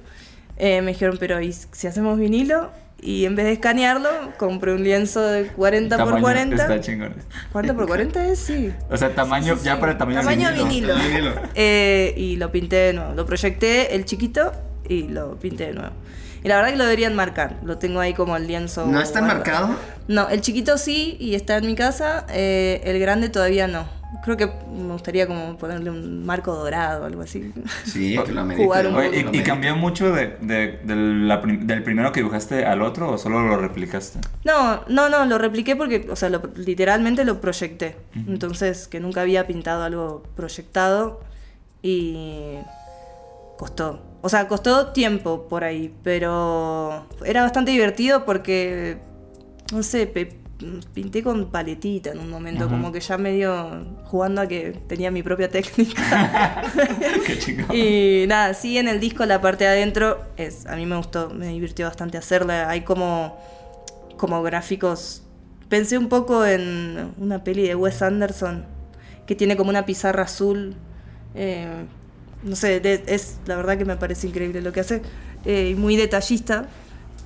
Eh, me dijeron, pero ¿y si hacemos vinilo? Y en vez de escanearlo, compré un lienzo de 40 por Tamaño, 40. Está chingón. 40 por 40 es, sí. O sea, tamaño, ya para el tamaño, Tamaño vinilo. vinilo. Vinilo. Eh, y lo pinté de nuevo. Lo proyecté el chiquito y lo pinté de nuevo. Y la verdad que lo deberían marcar. Lo tengo ahí como el lienzo. ¿No está guardado. marcado? No, el chiquito sí y está en mi casa. eh, el grande todavía no. Creo que me gustaría como ponerle un marco dorado o algo así. Sí, que lo Jugar un amerita, Oye, ¿y, cambió mucho de, de- de la prim- del primero que dibujaste al otro o solo lo replicaste? No, no, no, lo repliqué porque, o sea, lo- literalmente lo proyecté. Entonces, que nunca había pintado algo proyectado y costó. O sea, costó tiempo por ahí, pero era bastante divertido porque, no sé, pinté con paletita en un momento, como que ya medio jugando a que tenía mi propia técnica. Qué chingón. Y nada, sí, en el disco la parte de adentro es, a mí me gustó, me divirtió bastante hacerla. Hay como, como gráficos. Pensé un poco en una peli de Wes Anderson que tiene como una pizarra azul. eh, no sé, de- es la verdad que me parece increíble lo que hace. eh, muy detallista.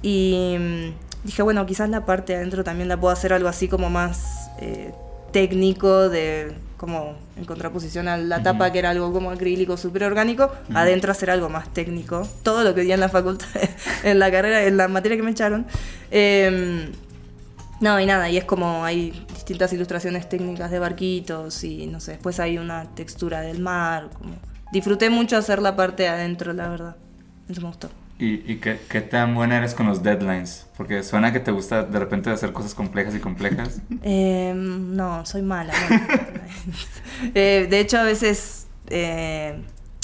Y mm, dije, bueno, quizás la parte de adentro también la puedo hacer algo así como más eh, técnico, de como en contraposición a la tapa que era algo como acrílico súper orgánico, adentro hacer algo más técnico. Todo lo que di en la facultad, en la carrera, en la materia que me echaron. Em, no, y nada, y es como hay distintas ilustraciones técnicas de barquitos y no sé, después hay una textura del mar. Como... Disfruté mucho hacer la parte de adentro, la verdad. Eso me gustó. ¿Y, y qué, qué tan buena eres con los deadlines? Porque suena que te gusta de repente hacer cosas complejas y complejas. Eh, no, soy mala. no. Eh, de hecho, a veces, eh,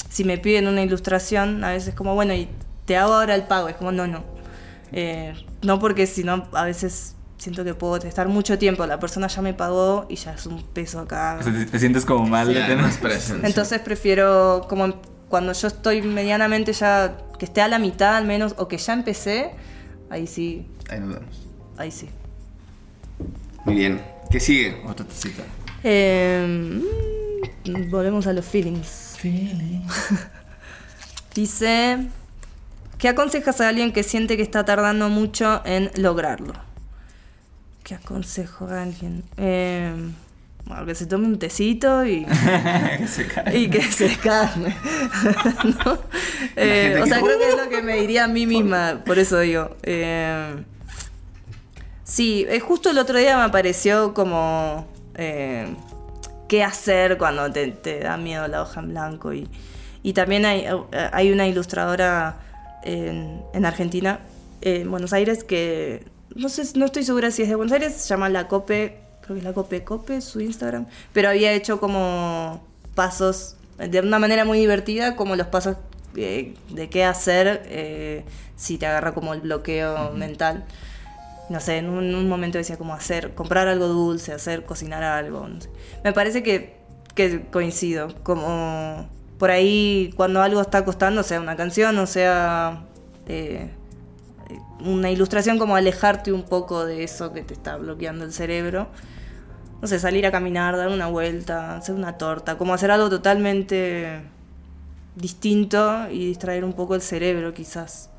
si me piden una ilustración, a veces como, bueno, y te hago ahora el pago. Es como, no, no. Eh, no porque si no, a veces siento que puedo estar mucho tiempo. La persona ya me pagó y ya es un peso acá. O sea, te, te sientes como mal Sí, de tener-. Entonces prefiero como cuando yo estoy medianamente ya, que esté a la mitad al menos, o que ya empecé, ahí sí, Ahí nos vemos. ahí sí. Muy bien. ¿Qué sigue? Otra tacita. Eh, mm, volvemos a los feelings. Dice, ¿qué aconsejas a alguien que siente que está tardando mucho en lograrlo? ¿Qué aconsejo a alguien? Eh, bueno, que se tome un tecito y, Que se cae. y que se calme. ¿No? Eh, o que- sea, creo que es lo que me diría a mí misma, por eso digo. eh, sí, eh, justo el otro día me apareció como eh, qué hacer cuando te, te da miedo la hoja en blanco. Y, y también hay, hay una ilustradora en, en Argentina, en Buenos Aires, que no sé, no estoy segura si es de Buenos Aires, se llama La Cope, creo que es La Cope Cope, su Instagram, pero había hecho como pasos de una manera muy divertida, como los pasos eh, de qué hacer eh, si te agarra como el bloqueo mental. No sé, en un, en un momento decía como hacer, comprar algo dulce, hacer, cocinar algo. no sé. Me parece que, que coincido, como por ahí cuando algo está costando, sea una canción o sea eh, una ilustración, como alejarte un poco de eso que te está bloqueando el cerebro. No sé, salir a caminar, dar una vuelta, hacer una torta, como hacer algo totalmente distinto y distraer un poco el cerebro quizás.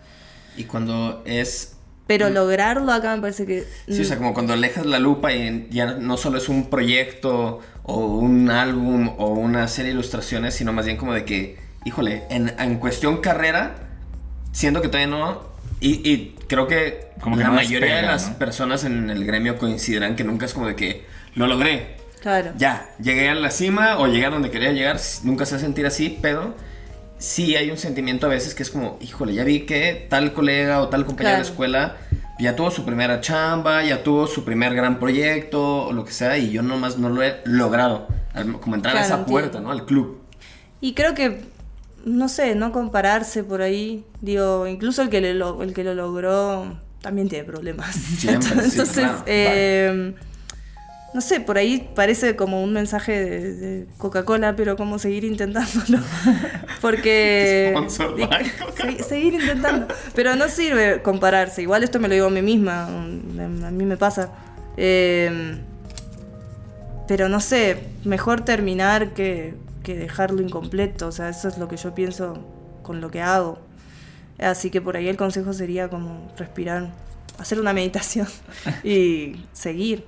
Y cuando es Pero lograrlo acá me parece que... Sí, o sea, como cuando alejas la lupa y ya no solo es un proyecto o un álbum o una serie de ilustraciones, sino más bien como de que, híjole, en, en cuestión carrera, siento que todavía no. Y, y creo que, Como que la no mayoría de las ¿no? personas en el gremio coincidirán que nunca es como de que lo logré. Claro. Ya, llegué a la cima o llegué a donde quería llegar. Nunca se va a sentir así, pero sí hay un sentimiento a veces que es como, híjole, ya vi que tal colega o tal compañero de la escuela ya tuvo su primera chamba, ya tuvo su primer gran proyecto o lo que sea, y yo nomás no lo he logrado. Como entrar a esa puerta. ¿no? Al club. Y creo que, no sé, no compararse por ahí. Digo, incluso el que, le lo, el que lo logró también tiene problemas. Siempre, sí, Entonces, claro. eh, no sé, por ahí parece como un mensaje de, de Coca-Cola, pero como seguir intentándolo. Porque... Se- seguir intentando. Pero no sirve compararse. Igual esto me lo digo a mí misma. A mí me pasa. Eh, pero no sé, mejor terminar que, que dejarlo incompleto. O sea, eso es lo que yo pienso con lo que hago. Así que por ahí el consejo sería como respirar, hacer una meditación y seguir.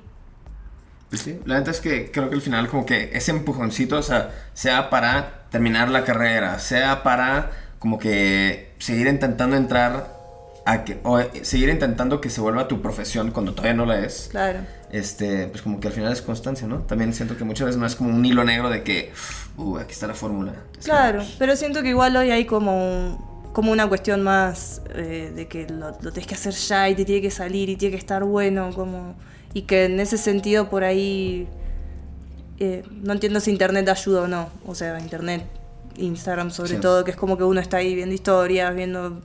Pues sí, la neta es que creo que al final como que ese empujoncito, o sea, sea para terminar la carrera, sea para como que seguir intentando entrar a que, o eh, seguir intentando que se vuelva tu profesión cuando todavía no la es, Claro. este, pues como que al final es constancia, ¿no? También siento que muchas veces no es como un hilo negro de que, uh, aquí está la fórmula. Es Claro, pero siento que igual hoy hay como, un- como una cuestión más eh, de que lo, lo tenés que hacer ya y te tiene que salir y tiene que estar bueno, como y que en ese sentido por ahí eh, no entiendo si internet ayuda o no, o sea, internet, Instagram sobre Sí. todo, que es como que uno está ahí viendo historias, viendo...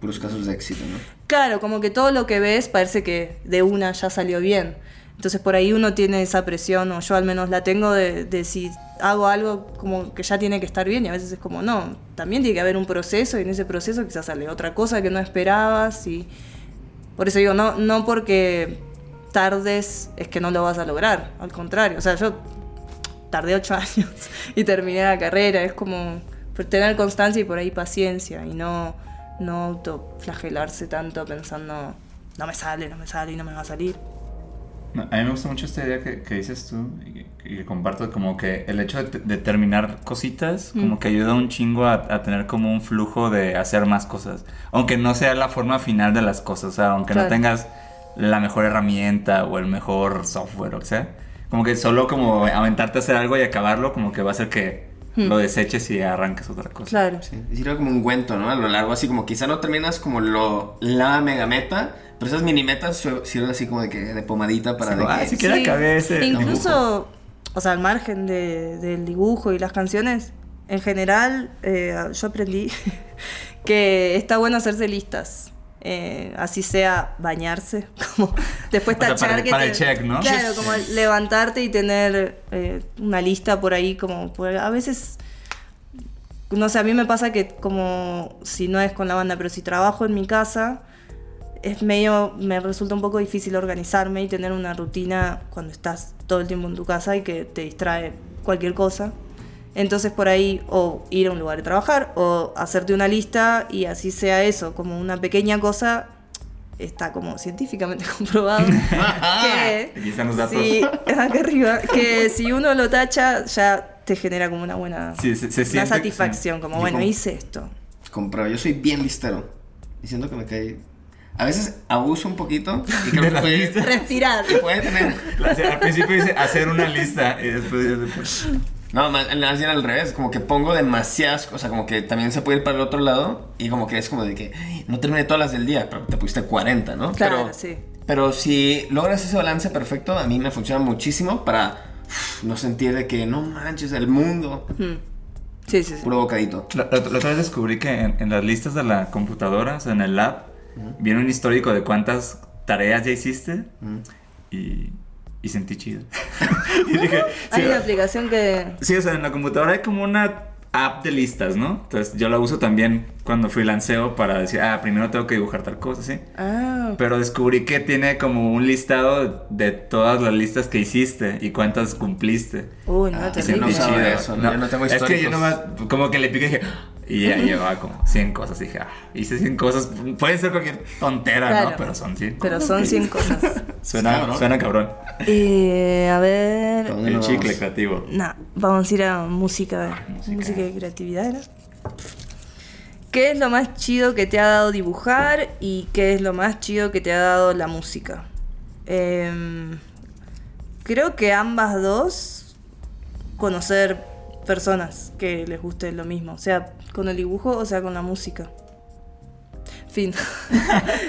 puros casos de éxito, ¿no? Claro, como que todo lo que ves parece que de una ya salió bien. Entonces por ahí uno tiene esa presión, o yo al menos la tengo, de, de si hago algo como que ya tiene que estar bien y a veces es como, no, también tiene que haber un proceso y en ese proceso quizás sale otra cosa que no esperabas y por eso digo, no, no porque tardes es que no lo vas a lograr, al contrario, o sea, yo tardé ocho años y terminé la carrera, es como tener constancia y por ahí paciencia y no, no autoflagelarse tanto pensando, no me sale, no me sale y no me va a salir. A mí me gusta mucho esta idea que, que dices tú y que, comparto, como que el hecho de, de terminar cositas, como que ayuda un chingo a, a tener como un flujo de hacer más cosas. Aunque no sea la forma final de las cosas, o sea, aunque no tengas la mejor herramienta o el mejor software, o sea, como que solo como aventarte a hacer algo y acabarlo, como que va a hacer que lo deseches y arranques otra cosa. Claro. Sí, y sirve como un cuento, ¿no? A lo largo, así como quizá no terminas como lo, la mega meta, pero esas mini metas sirven así como de que de pomadita para Sí, de ah, que... sí acabé ese E Incluso, o sea, al margen de- del dibujo y las canciones, en general, eh, yo aprendí que está bueno hacerse listas. Eh, así sea bañarse, como después O sea, tachar para- que para te- el check, ¿no? Claro, como levantarte y tener eh, una lista por ahí, como por- a veces no sé, a mí me pasa que como si no es con la banda, pero si trabajo en mi casa, es medio, me resulta un poco difícil organizarme y tener una rutina cuando estás todo el tiempo en tu casa y que te distrae cualquier cosa. Entonces por ahí o ir a un lugar de trabajar o hacerte una lista y así sea eso, como una pequeña cosa, está como científicamente comprobado que Aquí están los datos. si- acá arriba, que si uno lo tacha ya te genera como una buena Sí, se- se una satisfacción, como Yo bueno, como- hice esto. Compro, yo soy bien listero. Y siento que me cae... A veces abuso un poquito y creo que puede. Respirar. que puede tener... Al principio dice hacer una lista y después dice, No, más, más bien al revés, como que pongo demasiadas cosas, como que también se puede ir para el otro lado y como que es como de que "Ay, no terminé todas las del día, pero te pusiste 40, ¿no? Claro, pero, sí. Pero si logras ese balance perfecto, a mí me funciona muchísimo para uf, no sentir de que no manches el mundo, Mm. Sí, sí, sí. puro bocadito. La, la- la otra vez descubrí que en, en las listas de la computadora, o sea, en el lab, viene un histórico de cuántas tareas ya hiciste y, y sentí chido. y dije, sí, Hay una aplicación que. sí, o sea, en la computadora hay como una app de listas, ¿no? Entonces yo la uso también cuando freelanceo para decir, ah, primero tengo que dibujar tal cosa, ¿sí? Ah, Pero descubrí que tiene como un listado de todas las listas que hiciste y cuántas cumpliste. uy, no, Ah, terrible. no eso, no, yo no tengo Es que yo históricos. nomás, como que le piqué y dije, y ya llevaba como 100 cosas. Y dije, ah, hice 100 cosas. Pueden ser cualquier tontera, Claro. ¿no? Pero son 100 Pero son 100 cosas. Suena, Cabrón. suena cabrón. Eh, a ver. ¿Dónde El chicle vamos? creativo. Nah, vamos a ir a música. Música. Música, de creatividad, ¿era? ¿Qué es lo más chido que te ha dado dibujar y qué es lo más chido que te ha dado la música? Em, creo que ambas dos conocer personas que les guste lo mismo, o sea, con el dibujo o sea con la música. Fin.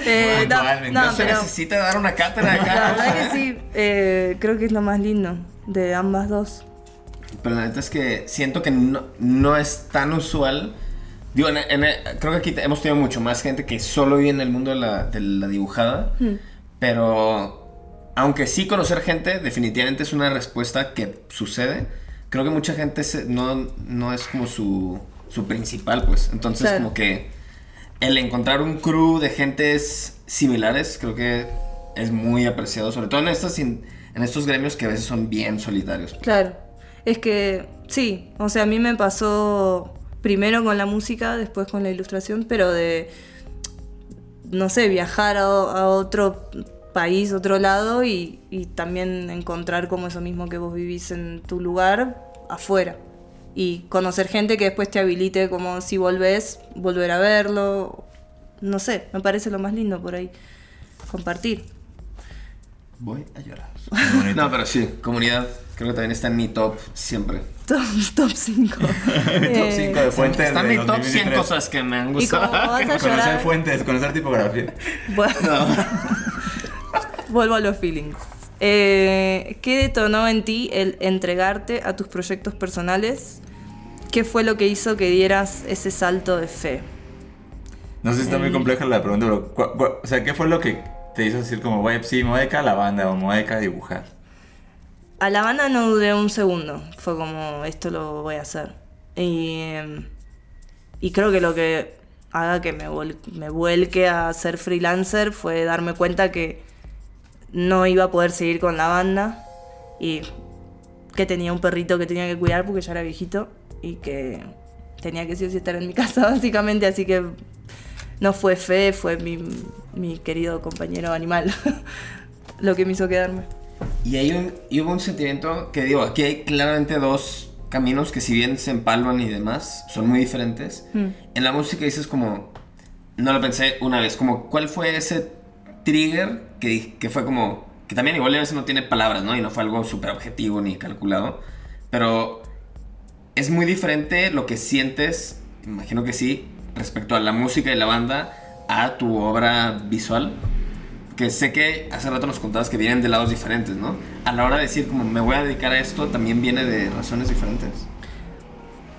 Eh, no, no, No se pero necesita dar una cátedra la acá. verdad que sí, eh, creo que es lo más lindo de ambas dos. Pero la neta es que siento que no, no es tan usual. Digo, en- en- creo que aquí hemos tenido mucho más gente que solo vive en el mundo de la, de la dibujada. Pero aunque sí conocer gente, definitivamente es una respuesta que sucede. Creo que mucha gente se- no, no es como su, su principal, pues. Entonces, Claro. como que el encontrar un crew de gentes similares, creo que es muy apreciado. Sobre todo en, estas, en estos gremios que a veces son bien solitarios. Claro, es que sí, o sea, a mí me pasó primero con la música, después con la ilustración, pero de, no sé, viajar a, otro país, otro lado y, y también encontrar como eso mismo que vos vivís en tu lugar afuera. Y conocer gente que después te habilite como si volvés, volver a verlo no sé, me parece lo más lindo por ahí. Compartir. Voy a llorar. No, pero sí, comunidad creo que también está en mi top siempre. Top, top 5. top 5 de fuentes. Está en mi top 100 2023. cosas que me han gustado. vas a Conocer llorar, fuentes, conocer tipografía. bueno, vuelvo a los feelings. Eh, ¿Qué detonó en ti el entregarte a tus proyectos personales? ¿Qué fue lo que hizo que dieras ese salto de fe? No sé si está muy compleja la pregunta, pero o sea, ¿qué fue lo que te hizo decir como, voy, sí, me voy a la banda o me dibujar? A la banda no dudé un segundo. Fue como, esto lo voy a hacer. Y, y creo que lo que haga que me vuelque a ser freelancer fue darme cuenta que no iba a poder seguir con la banda y que tenía un perrito que tenía que cuidar porque ya era viejito y que tenía que sí o sí estar en mi casa básicamente, así que no fue fe, fue mi, mi querido compañero animal lo que me hizo quedarme. Y hay un, y hubo un sentimiento que digo, aquí hay claramente dos caminos que si bien se empalman y demás, son muy diferentes. Mm. En la música dices como, no lo pensé una vez, como cuál fue ese trigger que, que fue como, que también igual a veces no tiene palabras, ¿no? Y no fue algo súper objetivo ni calculado, pero es muy diferente lo que sientes, imagino que sí, respecto a la música y la banda, a tu obra visual que sé que hace rato nos contabas que vienen de lados diferentes, ¿no? A la hora de decir como me voy a dedicar a esto, también viene de razones diferentes.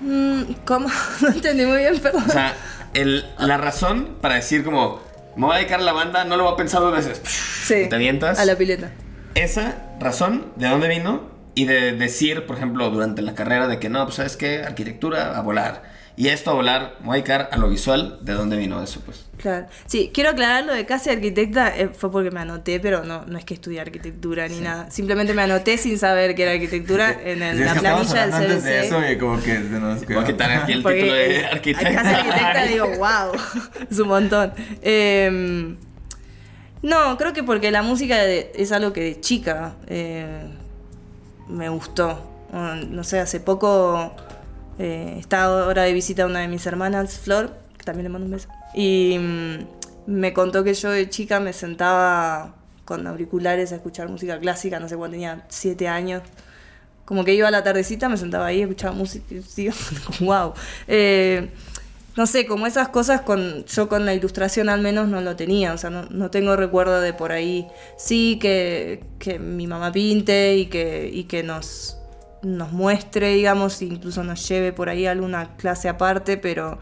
Mm, ¿Cómo? No entendí muy bien, perdón. O sea, el, la razón para decir como me voy a dedicar a la banda no lo va a pensar dos veces. sí, ¿Te avientas? a la pileta. Esa razón, ¿de dónde vino? Y de decir, por ejemplo, durante la carrera de que no, pues sabes qué, arquitectura a volar. Y esto a volar, me voy a lo visual, ¿de dónde vino eso? Pues Claro. Sí, quiero aclarar lo de casi arquitecta, eh, fue porque me anoté, pero no, no es que estudié arquitectura ni nada. Simplemente me anoté sin saber que era arquitectura en el- Sí, es la planilla del hablando antes de CBC. eso y como que se nos quedó. aquí el Porque título de arquitecta. Casi arquitecta digo, wow, es un montón. Eh, no, creo que porque la música es algo que de chica eh, me gustó. Mm, No sé, hace poco eh, estaba ahora de visita una de mis hermanas, Flor, que también le mando un beso. Y mm, me contó que yo de chica me sentaba con auriculares a escuchar música clásica, no sé cuándo tenía siete años. Como que iba a la tardecita, me sentaba ahí, escuchaba música digo, wow. Eh, no sé, como esas cosas con yo con la ilustración al menos no lo tenía, o sea, no, no tengo recuerdo de por ahí. Sí que, que mi mamá pinte y que, y que nos, nos muestre, digamos, incluso nos lleve por ahí a alguna clase aparte, pero...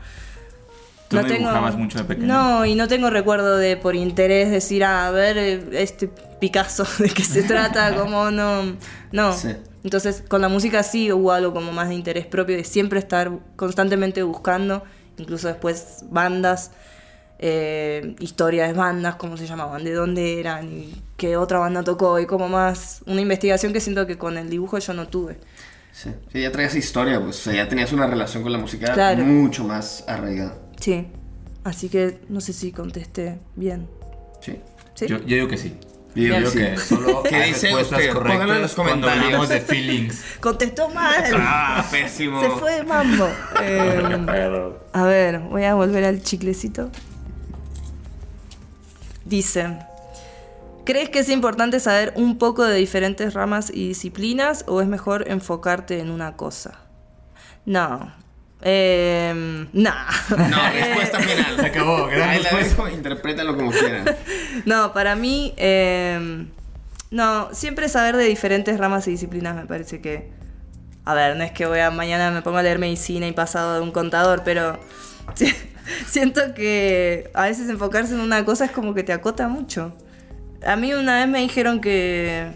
¿Tú no dibujabas mucho de pequeño? No, y no tengo recuerdo de por interés decir, ah, a ver, eh, este Picasso, de qué se trata, como no. No. Sí. Entonces, con la música sí hubo algo como más de interés propio, de siempre estar constantemente buscando, incluso después bandas, eh, historias de bandas, cómo se llamaban, de dónde eran y qué otra banda tocó, y como más una investigación que siento que con el dibujo yo no tuve. Sí, sí, ya traías historia, pues, o sea, ya tenías una relación con la música Claro. mucho más arraigada. Sí. Así que no sé si contesté bien. Sí. ¿Sí? Yo, yo digo que sí. Yo digo digo que que solo ¿Qué dice usted? Pónganlo en correctas los cuando comentarios. hablamos de feelings. Contestó mal. Ah, pésimo. Se fue de mambo. Eh, a ver, voy a volver al chiclecito. Dice, ¿crees que es importante saber un poco de diferentes ramas y disciplinas o es mejor enfocarte en una cosa? No. Eh, no. No, respuesta final. Se acabó, gran Ahí la respuesta. interprétalo como quieran. No, para mí, eh, no, siempre saber de diferentes ramas y disciplinas me parece que, a ver, no es que voy a mañana me pongo a leer medicina y pasado de un contador, pero siento que a veces enfocarse en una cosa es como que te acota mucho. A mí una vez me dijeron que,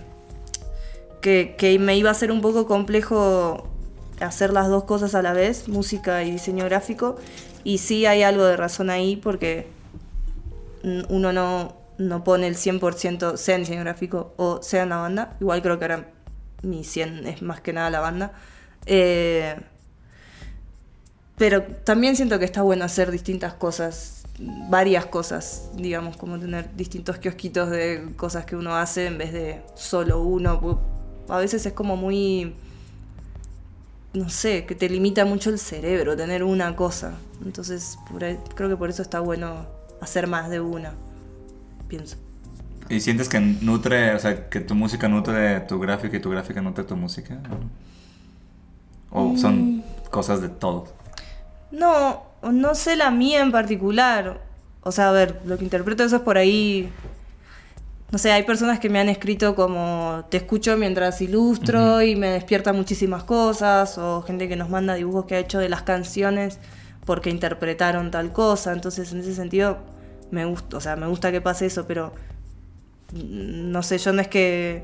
que, me iba a ser un poco complejo hacer las dos cosas a la vez, música y diseño gráfico, y sí hay algo de razón ahí porque uno no, no pone el 100% sea en diseño gráfico o sea en la banda. Igual creo que ahora mi 100 es más que nada la banda. Eh, pero también siento que está bueno hacer distintas cosas, varias cosas, digamos, como tener distintos kiosquitos de cosas que uno hace en vez de solo uno. A veces es como muy, no sé, que te limita mucho el cerebro tener una cosa. Entonces, por ahí- creo que por eso está bueno hacer más de una, pienso. ¿Y sientes que nutre, o sea, que tu música nutre tu gráfica y tu gráfica nutre tu música? ¿O Mm. son cosas de todos? No, no sé la mía en particular. O sea, a ver, lo que interpreto eso es por ahí. No sé, hay personas que me han escrito como te escucho mientras ilustro y me despierta muchísimas cosas, o gente que nos manda dibujos que ha hecho de las canciones porque interpretaron tal cosa. Entonces, en ese sentido, me gusta, o sea, me gusta que pase eso, pero mm, no sé, yo no es que.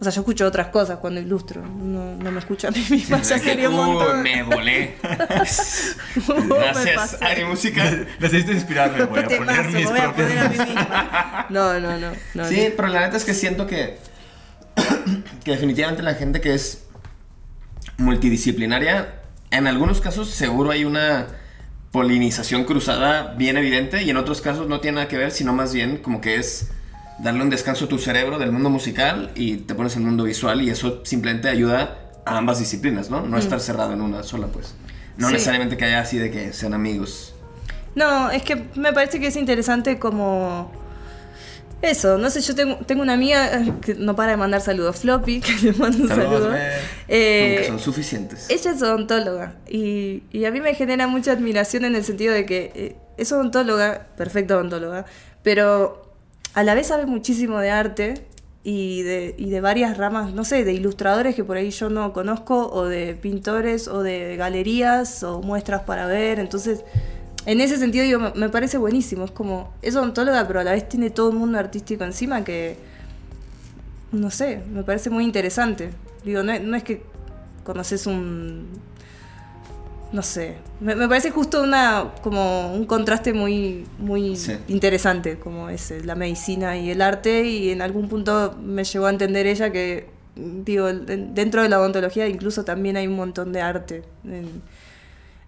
O sea, yo escucho otras cosas cuando ilustro. No, no me escucho a mí misma. Ya sería un me volé. Gracias. Ari Música. Necesito inspirarme, voy a poner mis voy a propias poner a mí misma. No, no, no. no Sí, no. pero la neta es que siento que, que definitivamente la gente que es multidisciplinaria, en algunos casos seguro hay una polinización cruzada bien evidente y en otros casos no tiene nada que ver, sino más bien como que es darle un descanso a tu cerebro del mundo musical y te pones en el mundo visual y eso simplemente ayuda a ambas disciplinas, ¿no? No estar cerrado en una sola, pues. No Sí. necesariamente que haya así de que sean amigos. No, es que me parece que es interesante como... Eso, no sé, yo tengo, tengo una amiga que no para de mandar saludos, Floppy, que le mando un Saludos, saludo. Eh, Nunca son suficientes. Ella es odontóloga y, y a mí me genera mucha admiración en el sentido de que eh, es odontóloga, perfecta odontóloga, pero a la vez sabe muchísimo de arte y de, y de varias ramas, no sé, de ilustradores que por ahí yo no conozco, o de pintores, o de galerías, o muestras para ver. Entonces, en ese sentido, digo, me, parece buenísimo. Es como, es odontóloga, pero a la vez tiene todo un mundo artístico encima que, no sé, me parece muy interesante. Digo, no, no es que conoces un. No sé. Me, me parece justo una. como un contraste muy. muy Sí. interesante, como es eh, la medicina y el arte. Y en algún punto me llegó a entender ella que. Digo, en- dentro de la odontología incluso también hay un montón de arte. En-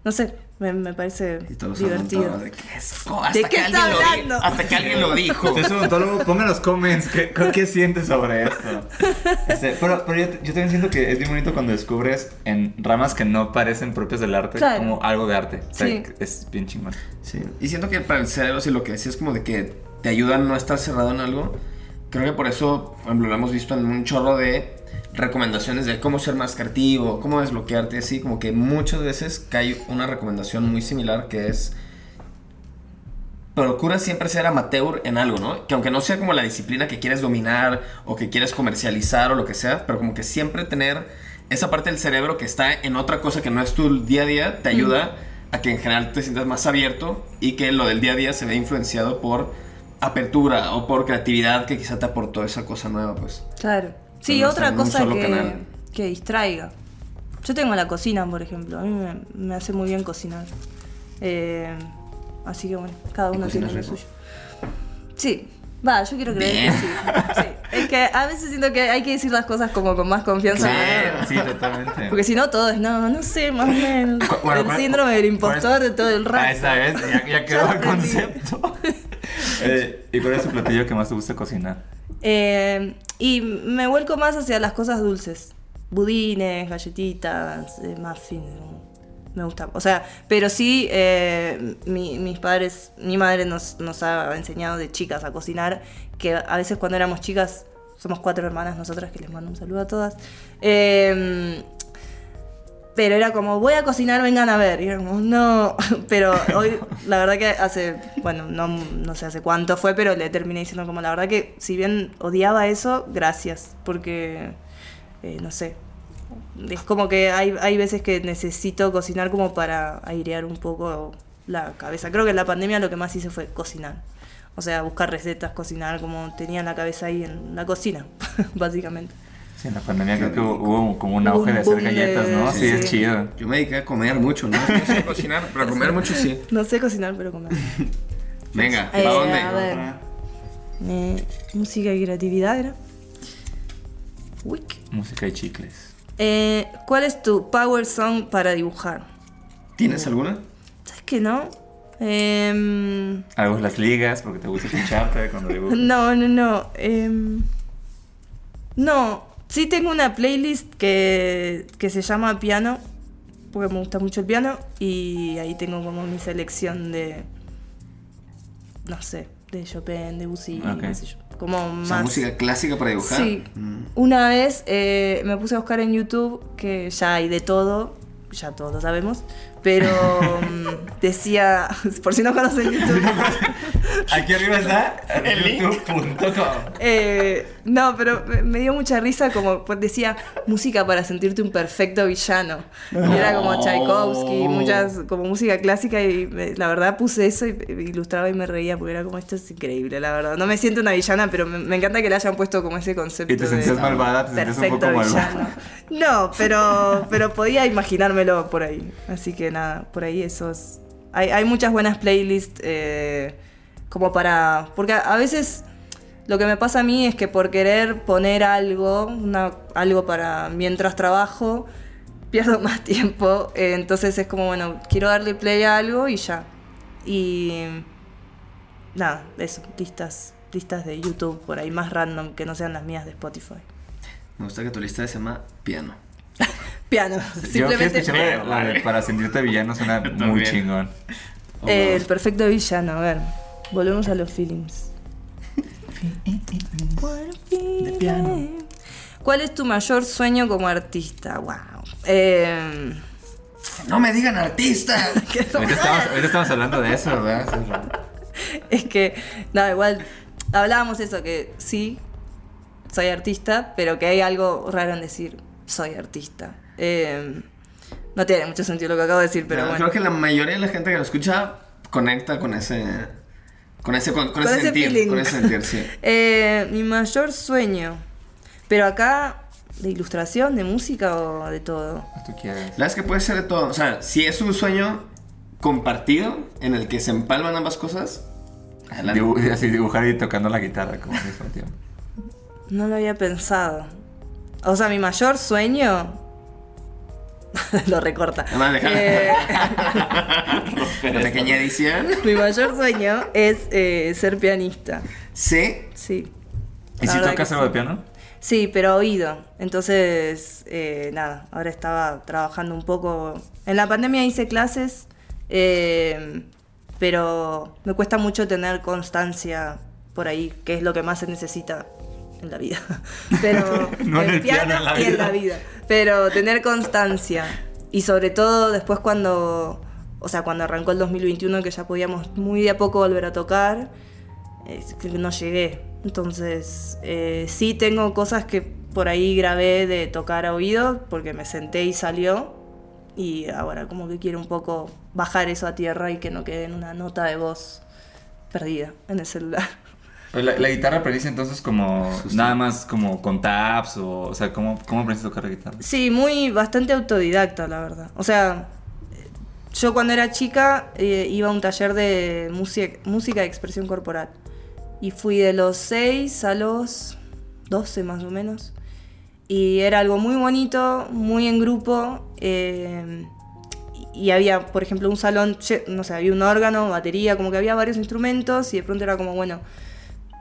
no sé, me, me parece Y todos divertido. de, ¿qué es? Oh, hasta ¿De que qué está alguien lo di- hablando? Hasta que alguien lo dijo. Usted es odontólogo, ponga en los comments qué, qué sientes sobre esto. Este, pero pero yo, yo también siento que es bien bonito cuando descubres en ramas que no parecen propias del arte Claro. como algo de arte. O sea, Sí. es bien chingón. Sí. Y siento que para el cerebro, si lo que decías como de que te ayuda a no estar cerrado en algo, creo que por eso, por ejemplo, lo hemos visto en un chorro de recomendaciones de cómo ser más creativo, cómo desbloquearte, así como que muchas veces cae una recomendación muy similar que es procura siempre ser amateur en algo, ¿no? Que aunque no sea como la disciplina que quieres dominar o que quieres comercializar o lo que sea, pero como que siempre tener esa parte del cerebro que está en otra cosa que no es tu día a día, te ayuda a que en general te sientas más abierto y que lo del día a día se vea influenciado por apertura o por creatividad que quizá te aportó esa cosa nueva, pues. Claro. Sí, otra cosa que, que distraiga. Yo tengo la cocina, por ejemplo. A mí me, me hace muy bien cocinar. Eh, así que bueno, cada ¿Y uno tiene lo suyo. Sí. Va, yo quiero creer Bien. que sí. sí. Es que a veces siento que hay que decir las cosas como con más confianza. sí, totalmente. Porque si no, todo es, no, no sé, más o menos. Bueno, el ¿cuál- síndrome del impostor de todo el rato. Ah, esa vez, ya, ya quedó el concepto. Eh, ¿Y cuál es tu platillo que más te gusta cocinar? Eh, y me vuelco más hacia las cosas dulces. Budines, galletitas, eh, muffins. Me gusta. O sea, pero sí, eh, mi- mis padres, mi madre nos, nos ha enseñado de chicas a cocinar, que a veces cuando éramos chicas, somos cuatro hermanas nosotras, que les mando un saludo a todas. eh, pero era como, voy a cocinar, vengan a ver. Y era como, no. Pero hoy, la verdad que hace, bueno, no, no sé hace cuánto fue, pero le terminé diciendo como, la verdad que si bien odiaba eso, gracias. Porque, eh, no sé. Es como que hay, hay veces que necesito cocinar como para airear un poco la cabeza. Creo que en la pandemia lo que más hice fue cocinar. O sea, buscar recetas, cocinar como tenía la cabeza ahí en la cocina, básicamente. Sí, en la pandemia creo que hubo como un auge de hacer galletas, ¿no? Sí, sí. es chido. Yo me dediqué a comer mucho, ¿no? No sé cocinar, pero comer mucho sí. No sé cocinar, pero comer. Venga, Eh, ¿para dónde? a ver. Eh, música y creatividad era. Wick. Música y chicles. Eh, ¿Cuál es tu power song para dibujar? ¿Tienes alguna? ¿Sabes que no? Algo las ligas porque te gusta escucharte cuando dibujas. no, no, no. em, no, sí tengo una playlist que, que se llama Piano, porque me gusta mucho el piano, y ahí tengo como mi selección de, no sé, de Chopin, de Ok. qué sé yo. Como O más. música clásica para dibujar. Sí. Mm. Una vez eh, me puse a buscar en YouTube que ya hay de todo, ya todos lo sabemos, pero mm, decía, por si no conocen YouTube, Aquí arriba está youtube.com. eh, no, pero me- dio mucha risa como pues, decía música para sentirte un perfecto villano. Y era como. Tchaikovsky, muchas como música clásica y me- la verdad puse eso y ilustraba y me reía porque era como esto es increíble, la verdad. No me siento una villana, pero me, me encanta que le hayan puesto como ese concepto Y te de- sentías malvada, te sentías un perfecto poco malvada. villano. No, pero, pero podía imaginármelo por ahí. Así que nada, por ahí esos. Hay, hay muchas buenas playlists eh, como para. Porque a, a veces lo que me pasa a mí es que por querer poner algo, una, algo para mientras trabajo, pierdo más tiempo. eh, entonces es como, bueno, quiero darle play a algo y ya. Y. Nada, eso, listas. Listas de YouTube por ahí más random que no sean las mías de Spotify. Me gusta que tu lista se llama piano. Piano. Yo Simplemente la de- de para sentirte villano suena muy chingón. eh, el perfecto villano. A ver, volvemos a los feelings. De piano. ¿Cuál es tu mayor sueño como artista? Wow. Eh, No me digan artista. Ahorita estamos, ahorita estamos hablando de eso, ¿verdad? es que, nada, igual hablábamos eso, que sí, soy artista, pero que hay algo raro en decir soy artista. Eh, no tiene mucho sentido lo que acabo de decir, pero No, bueno. Creo que la mayoría de la gente que lo escucha conecta con ese. Con ese, con, con Con ese ese sentir. feeling. Con ese sentir, sí. Eh, mi mayor sueño. Pero acá, de ilustración, de música o de todo. Tú quieras. La verdad es que puede ser de todo. O sea, si es un sueño compartido en el que se empalman ambas cosas. Dibu- así dibujar y tocando la guitarra como mismo tiempo. No lo había pensado. O sea, mi mayor sueño. lo recorta. Eh, Una pequeña edición. mi mayor sueño es eh, ser pianista. Sí. Sí. ¿Y La si tocas algo sí. de piano? Sí, pero oído. Entonces, eh, nada, ahora estaba trabajando un poco. En la pandemia hice clases, eh, pero me cuesta mucho tener constancia por ahí, que es lo que más se necesita en la vida. Pero No en el piano, en la y en la vida. Pero tener constancia. Y sobre todo después cuando, o sea, cuando arrancó el 2021, que ya podíamos muy de a poco volver a tocar, no llegué. Entonces, eh, sí tengo cosas que por ahí grabé de tocar a oído, porque me senté y salió. Y ahora como que quiero un poco bajar eso a tierra y que no quede en una nota de voz perdida en el celular. La, la guitarra aprendiste entonces como nada más como con tabs o, o sea, ¿cómo, cómo aprendiste a tocar la guitarra? Sí, muy bastante autodidacta, la verdad. O sea, yo cuando era chica eh, iba a un taller de música, música de expresión corporal. Y fui de los 6 a los 12 más o menos. Y era algo muy bonito, muy en grupo. eh, y había, por ejemplo, un salón, no sé, había un órgano, batería, como que había varios instrumentos y de pronto era como, bueno,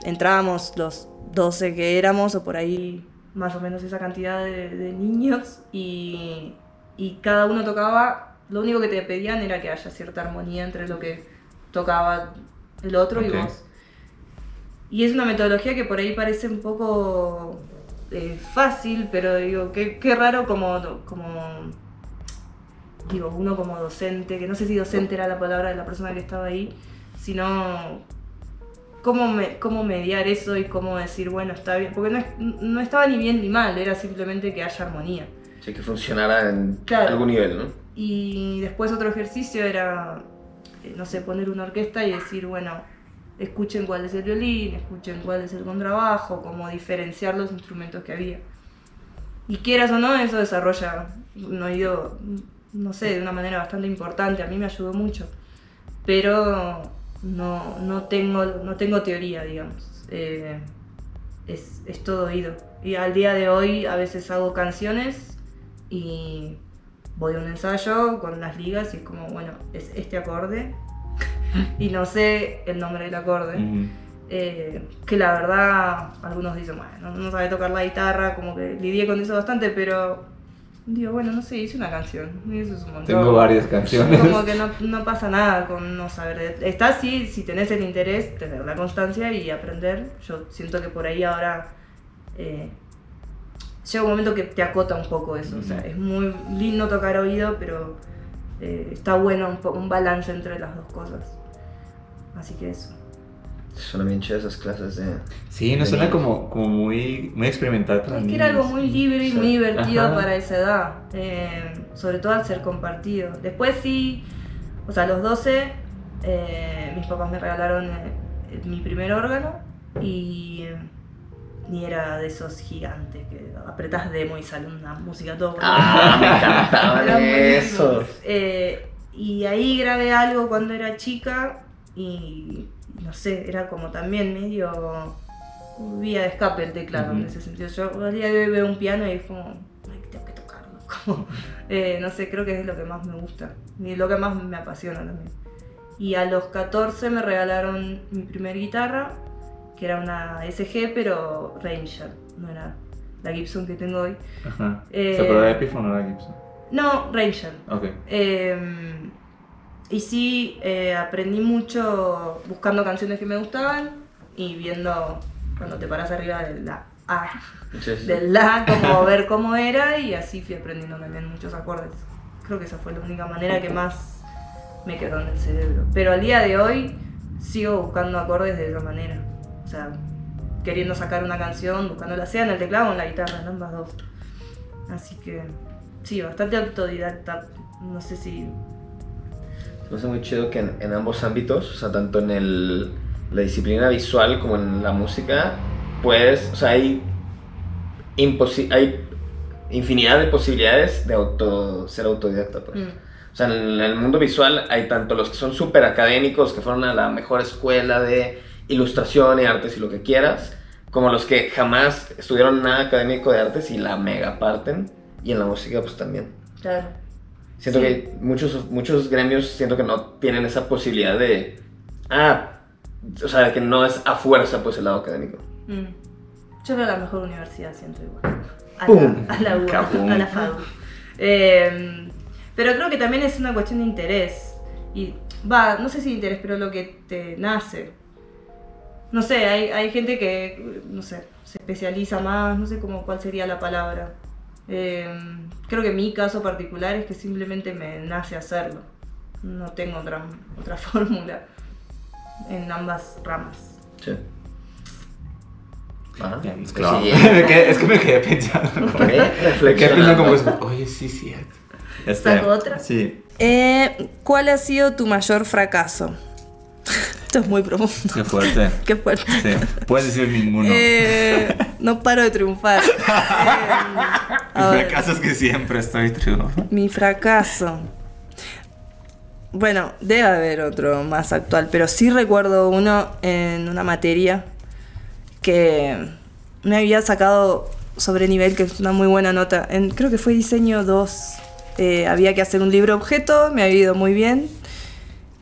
entrábamos los 12 que éramos, o por ahí más o menos esa cantidad de, de niños, y, y cada uno tocaba, lo único que te pedían era que haya cierta armonía entre lo que tocaba el otro y vos. Y es una metodología que por ahí parece un poco eh, fácil, pero digo, qué, qué raro como, como, digo, uno como docente, que no sé si docente era la palabra de la persona que estaba ahí, sino cómo, me, cómo mediar eso y cómo decir, bueno, está bien, porque no, es- no estaba ni bien ni mal, era simplemente que haya armonía. Sí, que funcionara en Claro. algún nivel, ¿no? Y después otro ejercicio era, eh, no sé, poner una orquesta y decir, bueno, escuchen cuál es el violín, escuchen cuál es el contrabajo, como diferenciar los instrumentos que había. Y quieras o no, eso desarrolla un oído, no sé, de una manera bastante importante, a mí me ayudó mucho. Pero no, no, tengo, no tengo teoría, digamos. Eh, es, es todo oído. Y al día de hoy a veces hago canciones y voy a un ensayo con las ligas y es como, bueno, es este acorde y no sé el nombre del acorde. Eh, que la verdad, algunos dicen, bueno, no, no sabe tocar la guitarra, como que lidié con eso bastante, pero digo, bueno, no sé, hice una canción. Y eso es un montón. Tengo varias canciones. Como que no, no pasa nada con no saber. de- Está sí, si tenés el interés, tener la constancia y aprender. Yo siento que por ahí ahora eh, llega un momento que te acota un poco eso. O sea, es muy lindo tocar oído, pero eh, está bueno un, un balance entre las dos cosas. Así que eso. Suenan bien chidas esas clases de. Sí, no de suena niños. como, como muy, muy experimental para Es que era algo muy libre y Sí. muy divertido Ajá. para esa edad, eh, sobre todo al ser compartido. Después sí, o sea, a los 12 eh, mis papás me regalaron eh, mi primer órgano y, y era de esos gigantes que apretás demo y sale una música todo. Ah, me. Eh, y ahí grabé algo cuando era chica y no sé, era como también medio vía de escape el teclado en Ujú. ese sentido. Yo al día de hoy veo un piano y es como, ay, tengo que tocarlo. Como, eh, no sé, creo que es lo que más me gusta y lo que más me apasiona también. Y a los 14 me regalaron mi primer guitarra, que era una SG, pero Ranger, no era la Gibson que tengo hoy. Ajá. Eh, ¿Se acuerda de Epiphone o era Gibson? No, Ranger. Ok. Eh, y sí, eh, aprendí mucho buscando canciones que me gustaban y viendo cuando te paras arriba de la A, Sí, sí. del La, como ver cómo era y así fui aprendiendo también muchos acordes. Creo que esa fue la única manera que más me quedó en el cerebro. Pero al día de hoy sigo buscando acordes de esa manera. O sea, queriendo sacar una canción, buscándola sea en el teclado o en la guitarra, en ambas dos. Así que sí, bastante autodidacta. No sé si Me hace muy chido que en, en ambos ámbitos, o sea, tanto en el, la disciplina visual como en la música, pues, o sea, hay, imposi- hay infinidad de posibilidades de auto, ser autodidacta, pues. Mm. O sea, en el mundo visual hay tanto los que son súper académicos, que fueron a la mejor escuela de ilustración y artes y lo que quieras, como los que jamás estudiaron nada académico de artes y la mega parten, y en la música pues también. Claro. Siento Sí. que muchos, muchos gremios siento que no tienen esa posibilidad de... Ah, o sea, que no es a fuerza pues el lado académico. Mm. Yo era la mejor universidad, siento igual. A ¡Pum! la, a la, UBA, a la FADU. Eh, pero creo que también es una cuestión de interés. Y va, no sé si interés, pero lo que te nace. No sé, hay, hay gente que, no sé, se especializa más, no sé cómo cuál sería la palabra. Eh, creo que mi caso particular es que simplemente me nace hacerlo. No tengo otra, otra fórmula en ambas ramas. Sí. Ah, Ya, pues claro. sí, es que me quedé pensando. Me quedé pensando como, eso, oye, sí, cierto. Este, ¿Saco otra? Sí. Eh, ¿Cuál ha sido tu mayor fracaso? Esto es muy profundo. Qué fuerte. Qué fuerte. Sí. Puedes decir ninguno. Eh, no paro de triunfar. Eh, Mi fracaso es que siempre estoy triunfando. mi fracaso. Bueno, debe haber otro más actual, pero sí recuerdo uno en una materia que me había sacado sobre nivel, que es una muy buena nota. En, creo que fue diseño 2. Eh, había que hacer un libro objeto, me había ido muy bien.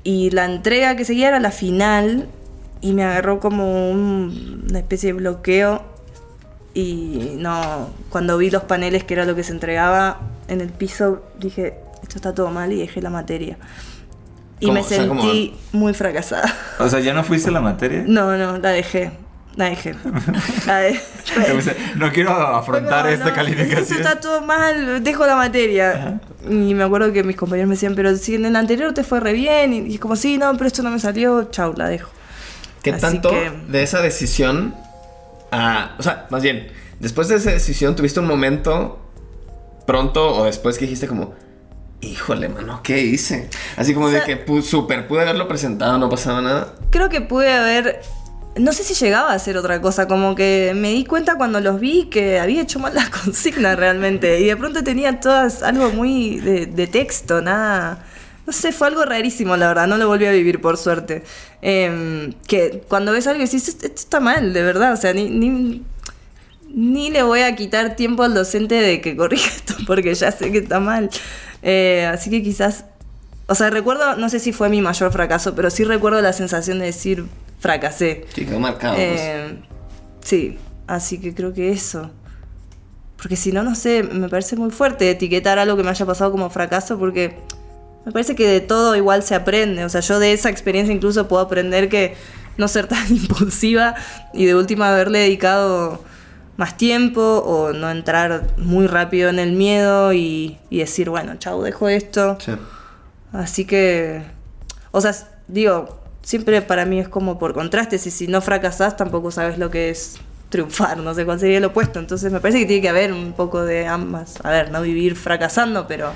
Y la entrega que seguía era la final y me agarró como un- una especie de bloqueo. Y no, cuando vi los paneles que era lo que se entregaba en el piso, dije, esto está todo mal y dejé la materia. Y ¿Cómo? me O sea, como- sentí muy fracasada. O sea, ¿ya no fuiste a la materia? No, no, la dejé. La dejé. No quiero afrontar esta calificación. está todo mal, dejo la materia. Y me acuerdo que mis compañeros me decían, pero si en el anterior te fue re bien. Y y como, sí, no, pero esto no me salió, chau, la dejo. ¿Qué Así tanto que- de esa decisión, a- o sea, más bien, después de esa decisión tuviste un momento pronto o después que dijiste como, híjole, mano, ¿qué hice? Así como O sea- de que súper pude haberlo presentado, no pasaba nada. Creo que pude haber. No sé si llegaba a hacer otra cosa, como que me di cuenta cuando los vi que había hecho mal la consigna realmente. Y de pronto tenía todas algo muy de, de texto, nada. No sé, fue algo rarísimo, la verdad. No lo volví a vivir, por suerte. Em, que cuando ves algo y decís, esto, esto está mal, de verdad. O sea, ni, ni, ni le voy a quitar tiempo al docente de que corrija esto, porque ya sé que está mal. Eh, así que quizás o sea, recuerdo, no sé si fue mi mayor fracaso, pero sí recuerdo la sensación de decir fracasé. Sí, quedó marcado. pues. Eh, sí, así que creo que eso. Porque si no, no sé, me parece muy fuerte etiquetar algo que me haya pasado como fracaso porque me parece que de todo igual se aprende. O sea, yo de esa experiencia incluso puedo aprender que no ser tan impulsiva y de última haberle dedicado más tiempo o no entrar muy rápido en el miedo y, y decir, bueno, chau, dejo esto. Sí. Así que, o sea, digo, siempre para mí es como por contrastes y si no fracasás tampoco sabes lo que es triunfar, no sé cuál sería el opuesto. Entonces me parece que tiene que haber un poco de ambas. A ver, no vivir fracasando, pero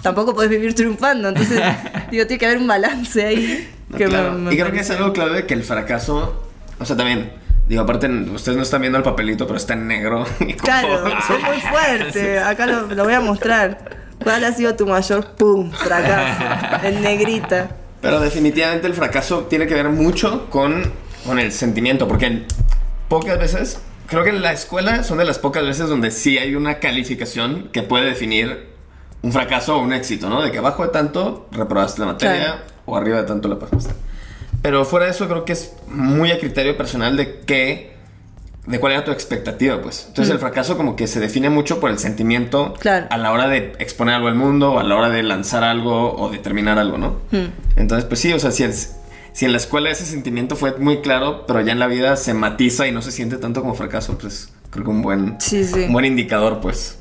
tampoco podés vivir triunfando. Entonces, digo, tiene que haber un balance ahí. No, que me- claro. me y creo que es algo clave que el fracaso, o sea, también, digo, aparte, ustedes no están viendo el papelito, pero está en negro. y como- Claro, soy muy fuerte. Acá lo, lo voy a mostrar. ¿Cuál ha sido tu mayor pum fracaso? En negrita. Pero definitivamente el fracaso tiene que ver mucho con, con el sentimiento, porque pocas veces, creo que en la escuela son de las pocas veces donde sí hay una calificación que puede definir un fracaso o un éxito, ¿no? De que abajo de tanto reprobaste la materia Claro. o arriba de tanto la pasaste. Pero fuera de eso creo que es muy a criterio personal de qué, de cuál era tu expectativa, pues. Entonces el fracaso como que se define mucho por el sentimiento Claro. a la hora de exponer algo al mundo o a la hora de lanzar algo o de terminar algo, ¿no? Hmm. Entonces, pues sí, o sea, si, es- si en la escuela ese sentimiento fue muy claro, pero ya en la vida se matiza y no se siente tanto como fracaso, pues creo que un buen, Sí, sí. un buen indicador, pues.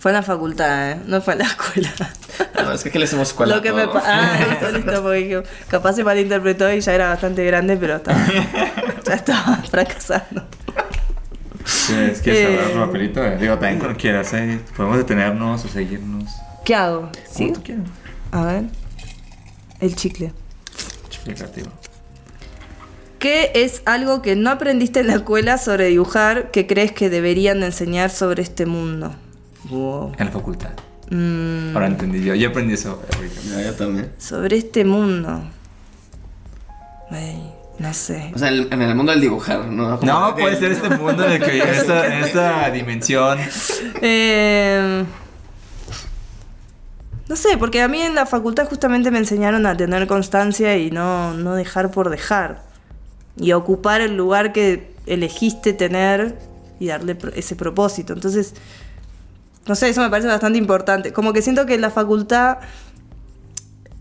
Fue en la facultad, ¿eh? No fue en la escuela. No, es que aquí le hacemos escuela. Lo que me Ah, listo, porque capaz se malinterpretó y ya era bastante grande, pero estaba, ya estaba fracasando. ¿Quieres, quieres Eh. hablar un papelito? Eh, Digo, también cuando quieras, ¿eh? Podemos detenernos o seguirnos. ¿Qué hago? ¿Sí? tú quieras. A ver. El chicle. Explicativo. ¿Qué es algo que no aprendiste en la escuela sobre dibujar que crees que deberían de enseñar sobre este mundo? Wow. En la facultad. Mm, Ahora entendí yo. Yo aprendí eso yo también. sobre este mundo. Ay, no sé. O sea, el- en el mundo del dibujar, ¿no? Como No, de- puede ser este mundo en el que en esta, en esta dimensión. Eh, no sé, porque a mí en la facultad justamente me enseñaron a tener constancia y no, no dejar por dejar. Y a ocupar el lugar que elegiste tener y darle ese propósito. Entonces, no sé, eso me parece bastante importante. Como que siento que en la facultad,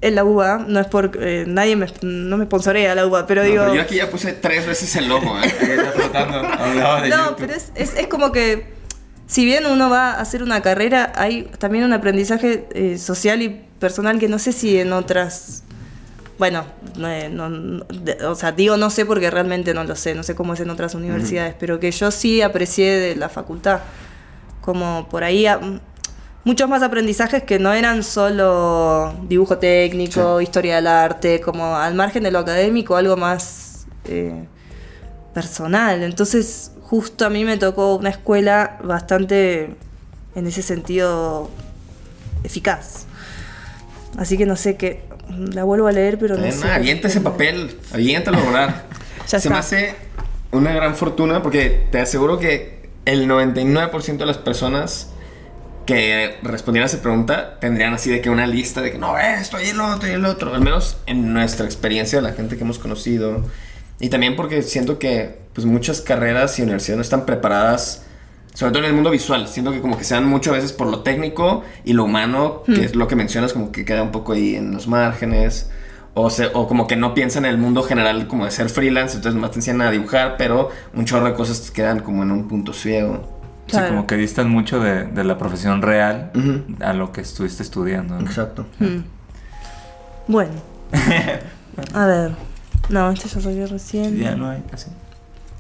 en la UBA, no es por... eh, nadie me, no me sponsorea la UBA, pero No, digo... pero yo aquí ya puse tres veces el logo, ¿eh? Está flotando de No, YouTube. pero es, es, es como que si bien uno va a hacer una carrera, hay también un aprendizaje eh, social y personal que no sé si en otras... Bueno, no, eh, no- no- de- o sea, digo no sé porque realmente no lo sé, no sé cómo es en otras universidades, pero que yo sí aprecié de la facultad. Como por ahí a- muchos más aprendizajes que no eran solo dibujo técnico, historia del arte, como al margen de lo académico, algo más eh, personal. Entonces, justo a mí me tocó una escuela bastante, en ese sentido, eficaz. Así que no sé qué. La vuelvo a leer, pero no sé. avienta ese papel, aviéntalo a volar. Se está. me hace una gran fortuna porque te aseguro que el 99% de las personas que respondieran a esa pregunta tendrían así de que una lista de que no, esto y el otro y el otro. Al menos en nuestra experiencia, la gente que hemos conocido. Y también porque siento que pues muchas carreras y universidades no están preparadas, sobre todo en el mundo visual. Siento que como que se dan muchas veces por lo técnico y lo humano, que es lo que mencionas, como que queda un poco ahí en los márgenes. O, se- o como que no piensan en el mundo general como de ser freelance, entonces más te enseñan a dibujar, pero un chorro de cosas quedan como en un punto ciego. Sí, Claro. como que distan mucho de, de la profesión real a lo que estuviste estudiando. ¿no? Exacto. Mm. Bueno. A ver. No, este ya salió recién. Ya no hay casi.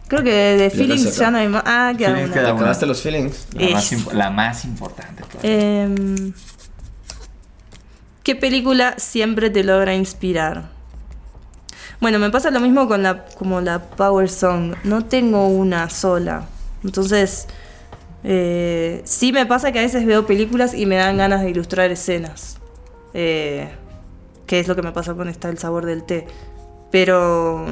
Creo que de Feelings ya no hay más. Ah, queda Feelings una. queda ¿Te una. acabaste los feelings? La, más, Es. la más importante. Em, ¿Qué película siempre te logra inspirar? Bueno, me pasa lo mismo con la como la Power Song. No tengo una sola. Entonces, eh, sí me pasa que a veces veo películas y me dan ganas de ilustrar escenas. Eh, que es lo que me pasa con esta El sabor del té. Pero,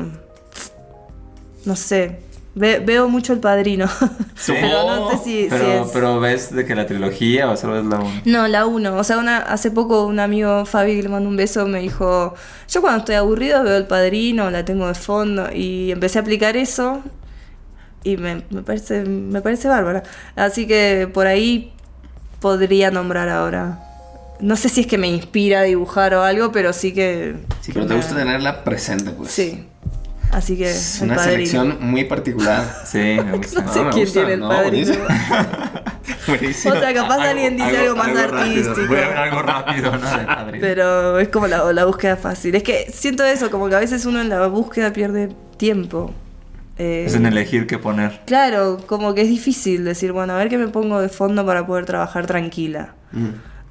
no sé. Ve- veo mucho El Padrino. pero no sé si, si pero, es... pero ves de que la trilogía o solo es la 1. No, la 1. O sea, una, hace poco un amigo, Fabi, que le mando un beso, me dijo, yo cuando estoy aburrido veo El Padrino, la tengo de fondo, y empecé a aplicar eso. Y me, me parece, me parece bárbara. Así que por ahí podría nombrar ahora. No sé si es que me inspira a dibujar o algo, pero sí que. Sí, pero te me- gusta tenerla presente, pues. Sí. Así que. Es una padrino. selección muy particular. Sí, me gusta. No sé me quién gusta, tiene el no, padrino. buenísimo. O sea, capaz alguien dice algo, más rápido. artístico. Voy a ver algo rápido, ¿no? De padrino. Pero es como la, la búsqueda fácil. Es que siento eso, como que a veces uno en la búsqueda pierde tiempo. Eh, Es en elegir qué poner. Claro, como que es difícil decir, bueno, a ver qué me pongo de fondo para poder trabajar tranquila. Mm.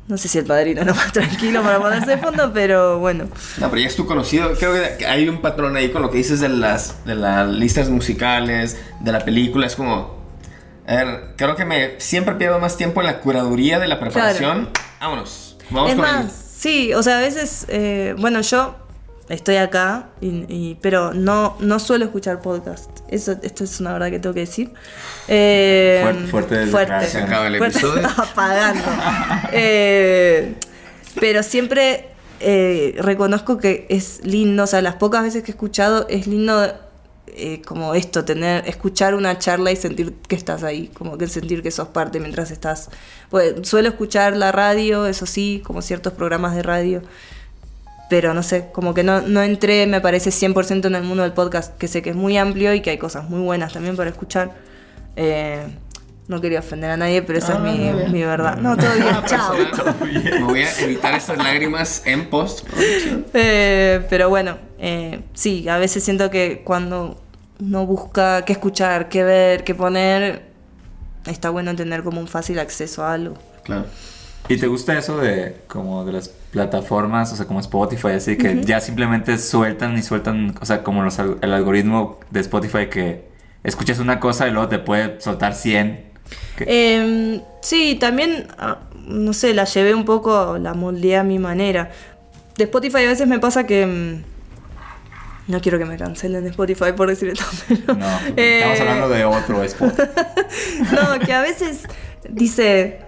No sé si el padrino no más tranquilo para ponerse de fondo, pero bueno. No, pero ya es tu conocido. Creo que hay un patrón ahí con lo que dices de las, de las listas musicales, de la película. Es como. A ver, creo que me siempre pierdo más tiempo en la curaduría de la preparación. Vámonos. Vamos es con más, el- sí, o sea, a veces, eh, bueno, yo estoy acá, y, y- pero no, no suelo escuchar podcast. Eso, esto es una verdad que tengo que decir. Eh, Fuerte- fuerte declaración. Se acaba el Fuerte- episodio. apagando. Eh, pero siempre eh, reconozco que es lindo, o sea, las pocas veces que he escuchado es lindo eh, como esto, tener, escuchar una charla y sentir que estás ahí, como que sentir que sos parte mientras estás. Pues, suelo escuchar la radio, eso sí, como ciertos programas de radio. Pero no sé, como que no, no entré, me parece 100% en el mundo del podcast, que sé que es muy amplio y que hay cosas muy buenas también para escuchar. Eh, no quería ofender a nadie, pero esa Ah, es mi, muy bien. mi verdad. No, todo bien, chao. Me voy a evitar estas lágrimas en post. Eh, pero bueno, eh, sí, a veces siento que cuando uno busca qué escuchar, qué ver, qué poner, está bueno tener como un fácil acceso a algo. Claro. ¿Y te gusta eso de como de las plataformas, o sea, como Spotify, así que ya simplemente sueltan y sueltan, o sea, como los el algoritmo de Spotify que escuchas una cosa y luego te puede soltar 100? Que- Eh, sí, también, ah, no sé, la llevé un poco, la moldeé a mi manera. De Spotify a veces me pasa que... mm, No quiero que me cancelen de Spotify por decir esto, pero... no, eh, estamos hablando de otro Spotify. No, que a veces dice,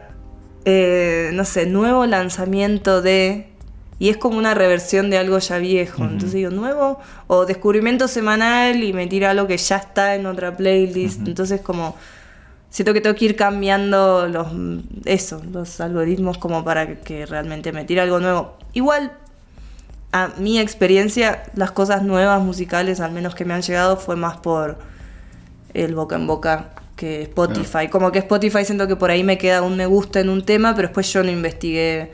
eh, no sé, nuevo lanzamiento de... Y es como una reversión de algo ya viejo. Entonces digo, nuevo o descubrimiento semanal y me tira algo que ya está en otra playlist. Entonces como... Siento que tengo que ir cambiando los eso, los algoritmos como para que, que realmente me tire algo nuevo. Igual, a mi experiencia, las cosas nuevas musicales, al menos que me han llegado, fue más por el boca en boca que Spotify. Como que Spotify siento que por ahí me queda un me gusta en un tema, pero después yo no investigué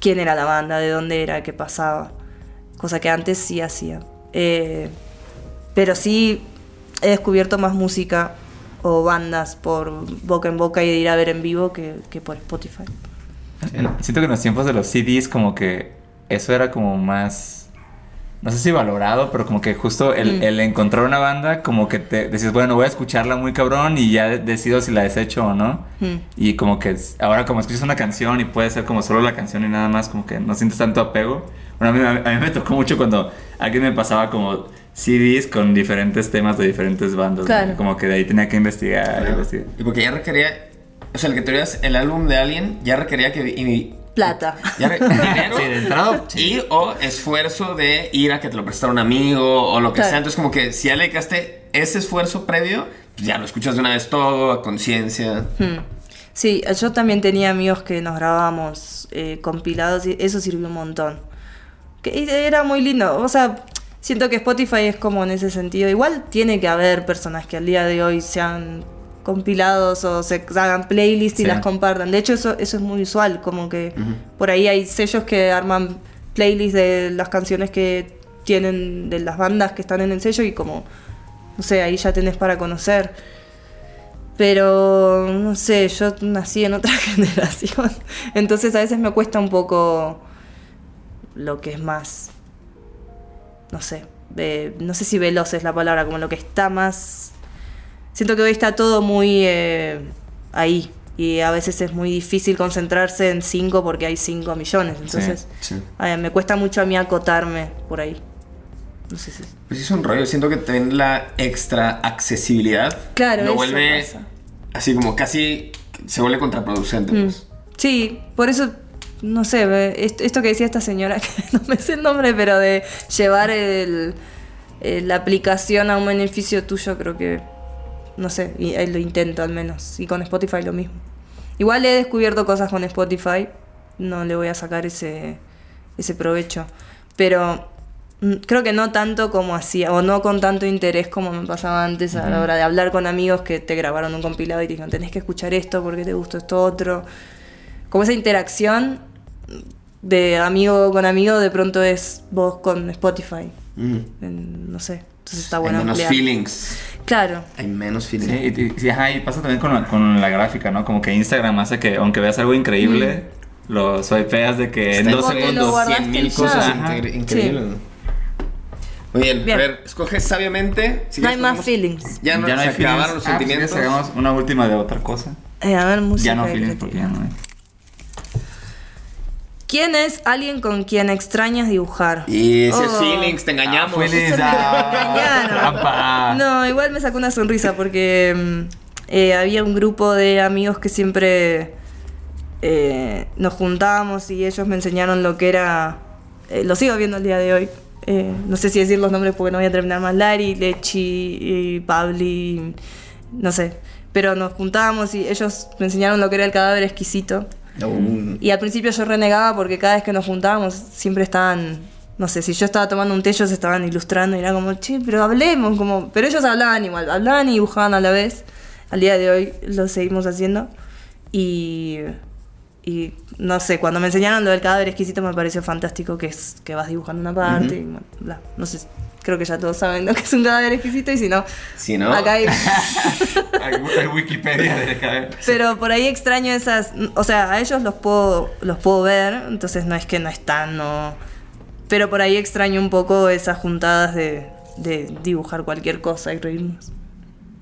quién era la banda, de dónde era, qué pasaba. Cosa que antes sí hacía. Eh, pero sí he descubierto más música o bandas por boca en boca y de ir a ver en vivo que, que por Spotify. Siento que en los tiempos de los CDs como que eso era como más, no sé si valorado, pero como que justo el, Mm. el encontrar una banda como que te decís, bueno, voy a escucharla muy cabrón y ya decido si la desecho o no. Mm. Y como que ahora como escuchas una canción y puede ser como solo la canción y nada más, como que no sientes tanto apego. Bueno, a mí, a mí me tocó mucho cuando alguien me pasaba como CDs con diferentes temas de diferentes bandas. ¿no? Claro. Como que de ahí tenía que investigar. y investigar. Y porque ya requería. O sea, el que tuvieras el álbum de alguien ya requería que. Plata. ya re- dinero Sí, de entrada, y o esfuerzo de ir a que te lo prestara un amigo o lo que Claro. sea. Entonces, como que si ya le dedicaste ese esfuerzo previo, pues ya lo escuchas de una vez todo, a conciencia. Hmm. Sí, yo también tenía amigos que nos grabábamos eh, compilados y eso sirvió un montón. Que era muy lindo. O sea, siento que Spotify es como en ese sentido. Igual tiene que haber personas que al día de hoy sean compilados o se hagan playlists y Sí. las compartan. De hecho, eso, eso es muy usual. Como que por ahí hay sellos que arman playlists de las canciones que tienen de las bandas que están en el sello y como, no sé, ahí ya tenés para conocer. Pero, no sé, yo nací en otra generación. Entonces a veces me cuesta un poco lo que es más, no sé, eh, no sé si veloz es la palabra, como lo que está más... Siento que hoy está todo muy eh, ahí. Y a veces es muy difícil concentrarse en cinco porque hay cinco millones. Entonces, Sí. ay, me cuesta mucho a mí acotarme por ahí. No sé si... Pues es un rollo. Siento que tener la extra accesibilidad Claro, lo vuelve pasa. así como casi se vuelve contraproducente. Mm. pues. Sí, por eso, no sé, esto que decía esta señora, que no me sé el nombre, pero de llevar el, eh, la aplicación a un beneficio tuyo, creo que no sé, y, eh, lo intento al menos. Y con Spotify lo mismo. Igual he descubierto cosas con Spotify, no le voy a sacar ese, ese provecho. Pero mm, creo que no tanto como hacía, o no con tanto interés como me pasaba antes a la hora de hablar con amigos que te grabaron un compilado y te dijeron, tenés que escuchar esto porque te gustó esto otro. Como esa interacción de amigo con amigo de pronto es vos con Spotify. Mm. En- no sé. Entonces está Hay bueno. menos ampliar. feelings. Claro. Hay menos feelings. Sí, y, y- sí, ajá, y pasa también con la, con la gráfica, ¿no? Como que Instagram hace que, aunque veas algo increíble, lo swipeas de que en Está dos que lo segundos. guardaste 100 mil cosas increíbles. Muy bien, Bien. a ver, escoge sabiamente. Si No hay más feelings. Ya, no, ya no se hay feelings. acabaron los Ah, pues, sentimientos. ¿quieres que hagamos una última de otra cosa. Eh, a ver, música. Ya no feelings porque ya no hay. ¿Quién es alguien con quien extrañas dibujar? Y si es Oh. feelings, te engañamos. Ah, feelings, engañaron. trampa. No, igual me sacó una sonrisa porque mm, eh, había un grupo de amigos que siempre eh, nos juntábamos y ellos me enseñaron lo que era. eh, lo sigo viendo el día de hoy. eh, no sé si decir los nombres porque no voy a terminar más. Lari, Lechi, Pabli, no sé. Pero nos juntábamos y ellos me enseñaron lo que era el cadáver exquisito. Uh, Y al principio yo renegaba porque cada vez que nos juntábamos siempre estaban, no sé, si yo estaba tomando un té, ellos estaban ilustrando y era como, che, pero hablemos, como, pero ellos hablaban igual, hablaban y dibujaban a la vez. Al día de hoy lo seguimos haciendo. Y, y no sé, cuando me enseñaron lo del cadáver exquisito me pareció fantástico que es que vas dibujando una parte y bueno, bla. No sé, creo que ya todos saben lo que es un cadáver exquisito y si no, Si no- acá hay... Hay, Wikipedia de cada. Pero por ahí extraño esas, o sea, a ellos los puedo, los puedo ver, entonces no es que no están, no. Pero por ahí extraño un poco esas juntadas de, de dibujar cualquier cosa y reírnos.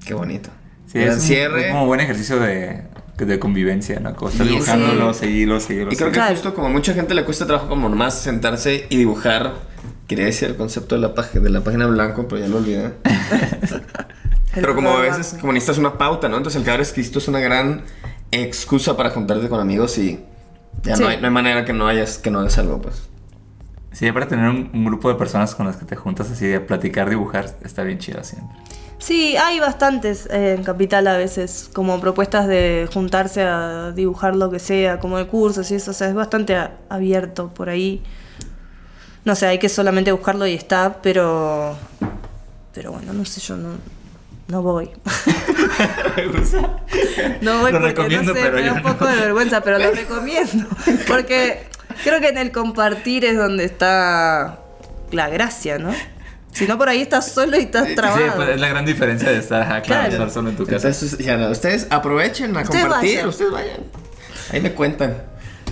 Qué bonito. Sí, es, un- cierre. es como buen ejercicio de, de convivencia, ¿no? Como estar Sí, dibujándolo, sí. seguirlo, seguirlo. Y creo que Claro. justo como a mucha gente le cuesta trabajo como más sentarse y dibujar. Quería decir el concepto de la página, de la página blanco, pero ya lo olvidé. pero como a veces, como necesitas una pauta, ¿no? Entonces el cadáver exquisito es una gran excusa para juntarte con amigos y ya Sí. no, hay, no hay manera que no hayas, que no hagas algo, pues. Sí, para tener un, un grupo de personas con las que te juntas así de platicar, dibujar, está bien chido siempre. Sí, hay bastantes eh, en Capital a veces, como propuestas de juntarse a dibujar lo que sea, como de cursos y eso, o sea, es bastante a- abierto por ahí. No sé, hay que solamente buscarlo y está, pero. Pero bueno, no sé, yo no, no voy. No voy Lo porque recomiendo, no sé, pero me da un poco no. de vergüenza, pero lo recomiendo. Porque creo que en el compartir es donde está la gracia, ¿no? Si no, por ahí estás solo y estás Sí, trabado. pues es la gran diferencia de estar, claro, Claro. estar solo en tu casa. Entonces, ya no, ustedes aprovechen a Ustedes compartir, vayan. ustedes vayan. Ahí me cuentan.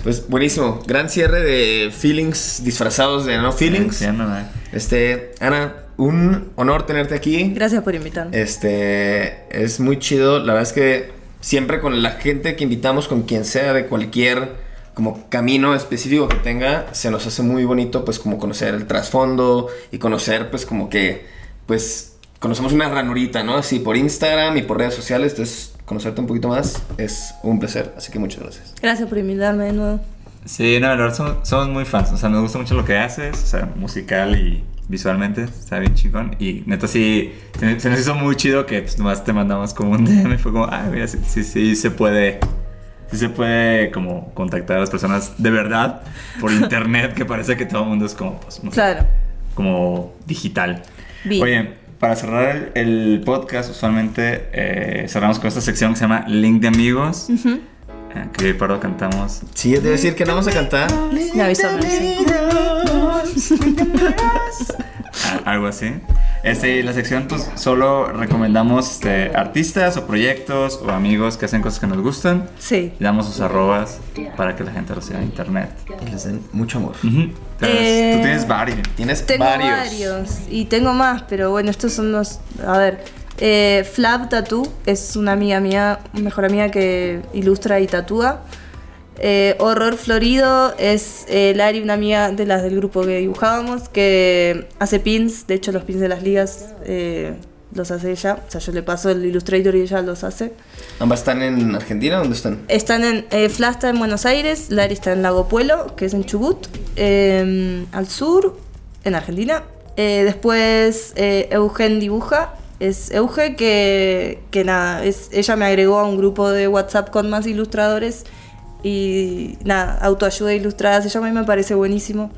Pues buenísimo, gran cierre de feelings disfrazados de no feelings. Sí, no, no. Este, Ana, un honor tenerte aquí. Gracias por invitarme. Este, es muy chido. La verdad es que siempre con la gente que invitamos, con quien sea de cualquier como camino específico que tenga, se nos hace muy bonito pues como conocer el trasfondo y conocer pues como que pues conocemos una ranurita, ¿no? Así por Instagram y por redes sociales, entonces conocerte un poquito más es un placer, así que muchas gracias. Gracias por invitarme de nuevo. Sí, no, la verdad somos, somos muy fans. O sea, nos gusta mucho lo que haces, o sea, musical y visualmente, está bien chingón. Y neta, sí, se, se nos hizo muy chido que pues, nomás te mandamos como un DM. Fue como, ah, mira, sí, sí, sí se puede. Sí se puede como contactar a las personas de verdad por internet, que parece que todo el mundo es como, pues, no sé, Claro. como digital. Bien. Oye, para cerrar el, el podcast, usualmente eh, cerramos con esta sección que se llama Link de Amigos. Eh, que yo y Pardo cantamos Sí, es decir que no vamos a cantar. Me avisó, me avisó. a- algo así. Este, la sección, pues solo recomendamos este, artistas o proyectos o amigos que hacen cosas que nos gustan. Sí. Y damos sus arrobas para que la gente los siga en internet. Y les den mucho amor. Ujú. Entonces, Eh, Tú tienes varios. Tienes Tengo varios. varios. Y tengo más, pero bueno, estos son los. A ver. Eh, Flab Tattoo es una amiga mía, mejor amiga que ilustra y tatúa. Eh, Horror Florido es eh, Lari, una amiga de las del grupo que dibujábamos, que hace pins. De hecho, los pins de las ligas eh, los hace ella. O sea, yo le paso el Illustrator y ella los hace. ¿Ambas están en Argentina? ¿Dónde están? Están en. Eh, Fla está en Buenos Aires, Lari está en Lago Puelo, que es en Chubut, eh, al sur, en Argentina. Eh, después eh, Eugen dibuja es Euge, que, que nada, es, ella me agregó a un grupo de WhatsApp con más ilustradores y nada, autoayuda ilustrada se llama y me parece buenísimo.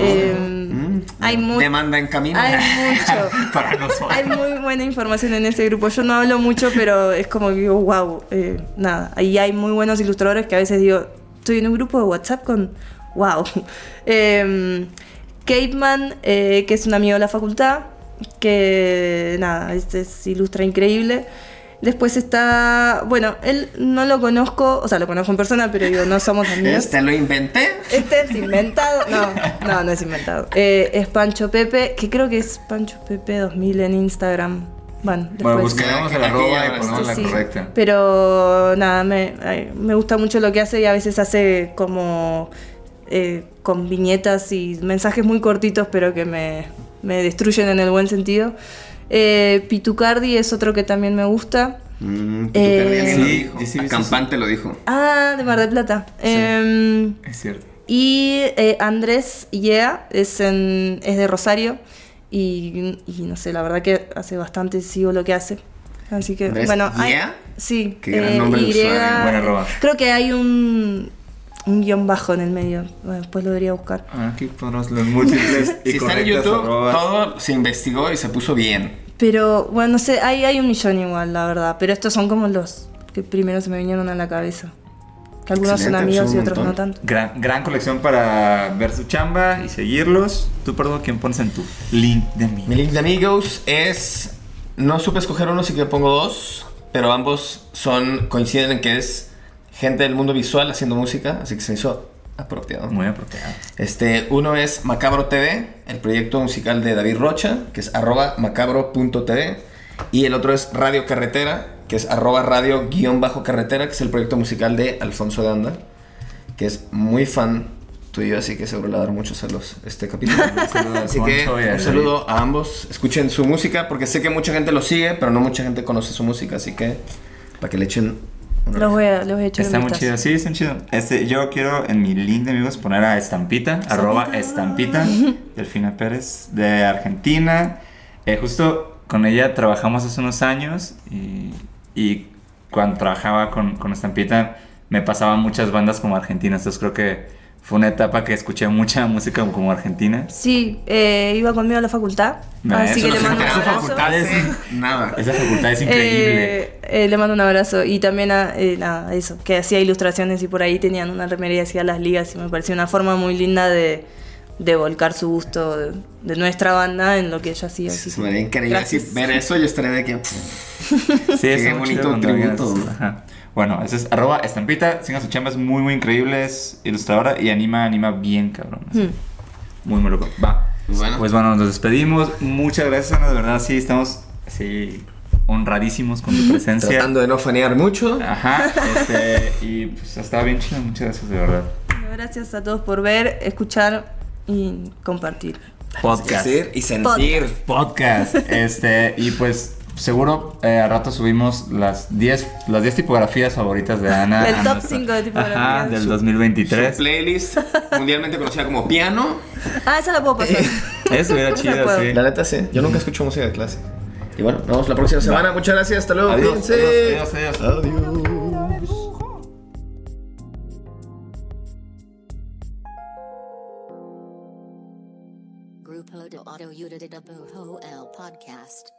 Eh, Mm. hay mu- Demanda en camino. hay mucho. Para nosotros. Hay muy buena información en ese grupo. Yo no hablo mucho, pero es como que digo, wow, eh, nada. Ahí hay muy buenos ilustradores que a veces digo, estoy en un grupo de WhatsApp con, wow. Eh, Capeman, eh, que es un amigo de la facultad, que nada, este es ilustra increíble. Después está, bueno, él no lo conozco, o sea, lo conozco en persona, pero digo, no somos amigos. Este lo inventé. Este es inventado. No, no, no es inventado. Eh, es Pancho Pepe, que creo que es Pancho Pepe 2000 en Instagram. Bueno, Bueno, buscaremos el arroba y ponemos la Sí, correcta. Pero nada, me, me gusta mucho lo que hace y a veces hace como eh, con viñetas y mensajes muy cortitos, pero que me, me destruyen en el buen sentido. Eh, Pitucardi es otro que también me gusta. Mm, Eh, alguien lo sí, dijo. sí, sí, sí, Acampante lo dijo. Ah, de Mar del Plata. Em, Es cierto. Y eh, Andrés Yea es, en- es de Rosario y, y no sé, la verdad que hace bastante sigo lo que hace. Así que, ¿Andrés bueno, hay- Yea? sí, Qué gran nombre de Y, usuario. Buen arroba. creo que hay un, un guion bajo en el medio, Bueno, después lo debería buscar. Aquí ponemos los múltiples y Si está en YouTube, arrobas. todo se investigó y se puso bien. Pero bueno, no sé, hay, hay un millón igual, la verdad, pero estos son como los que primero se me vinieron a la cabeza. Que algunos son Excelente, amigos son y un otros no tanto. Gran, gran colección para ver su chamba y seguirlos. Tú, perdón, ¿quién pones en tu link de mí? Mi link de amigos es. No supe escoger uno, así que pongo dos. Pero ambos son. coinciden en que es gente del mundo visual haciendo música, así que se hizo apropiado. Muy apropiado. Este, uno es Macabro TV, el proyecto musical de David Rocha, que es arroba macabro.tv. Y el otro es Radio Carretera, que es arroba radio-carretera, que es el proyecto musical de Alfonso de Anda, que es muy fan tuyo, así que seguro le va a dar muchos celos este capítulo. Así que un saludo a ambos. Escuchen su música, porque sé que mucha gente lo sigue, pero no mucha gente conoce su música, así que para que le echen Los voy a, los voy a echar Está muy chido, sí, está chido. Este, yo quiero en mi link de amigos poner a Estampita, arroba Estampita, Delfina Pérez, de Argentina. Eh, justo con ella trabajamos hace unos años y, y cuando trabajaba con, con Estampita me pasaban muchas bandas como argentinas, entonces creo que fue una etapa que escuché mucha música como argentina. Sí, eh, iba conmigo a la facultad, Nah, así que no le mando un abrazo. nada. Esa facultad es increíble. Eh, eh, le mando un abrazo y también a eh, nada, eso, que hacía ilustraciones y por ahí tenían una remería y hacía las ligas y me pareció una forma muy linda de, de volcar su gusto de, de nuestra banda en lo que ella hacía. así haría increíble así ver eso. Yo estaré de que. Sí, Qué bonito tributo. ajá. Bueno, ese es arroba estampita. Sigan su chamba, es muy, muy increíble. Es ilustradora y anima, anima bien, cabrón. Hmm. Muy, muy loco. Va. Pues bueno. Pues bueno, nos despedimos. Muchas gracias, Ana. De verdad, sí, estamos así honradísimos con tu presencia. Tratando de no fanear mucho. Ajá. Este, y pues estaba bien chido. Muchas gracias, de verdad. Gracias a todos por ver, escuchar y compartir. Podcast. Y sentir. Podcast. Este, y pues seguro eh, a rato subimos las 10 las 10 tipografías favoritas de Ana. El a top nuestra- 5 de tipografías. Ajá, del Su 2023. playlist mundialmente conocida como piano. Ah, esa la puedo pasar. Eso era chido, sí. La neta sí. Yo nunca escucho música de clase. Y bueno, nos vemos la próxima semana. Muchas gracias. Hasta luego. Adiós, adiós, adiós, adiós. Grupo de Auto Udida Bujo El Podcast.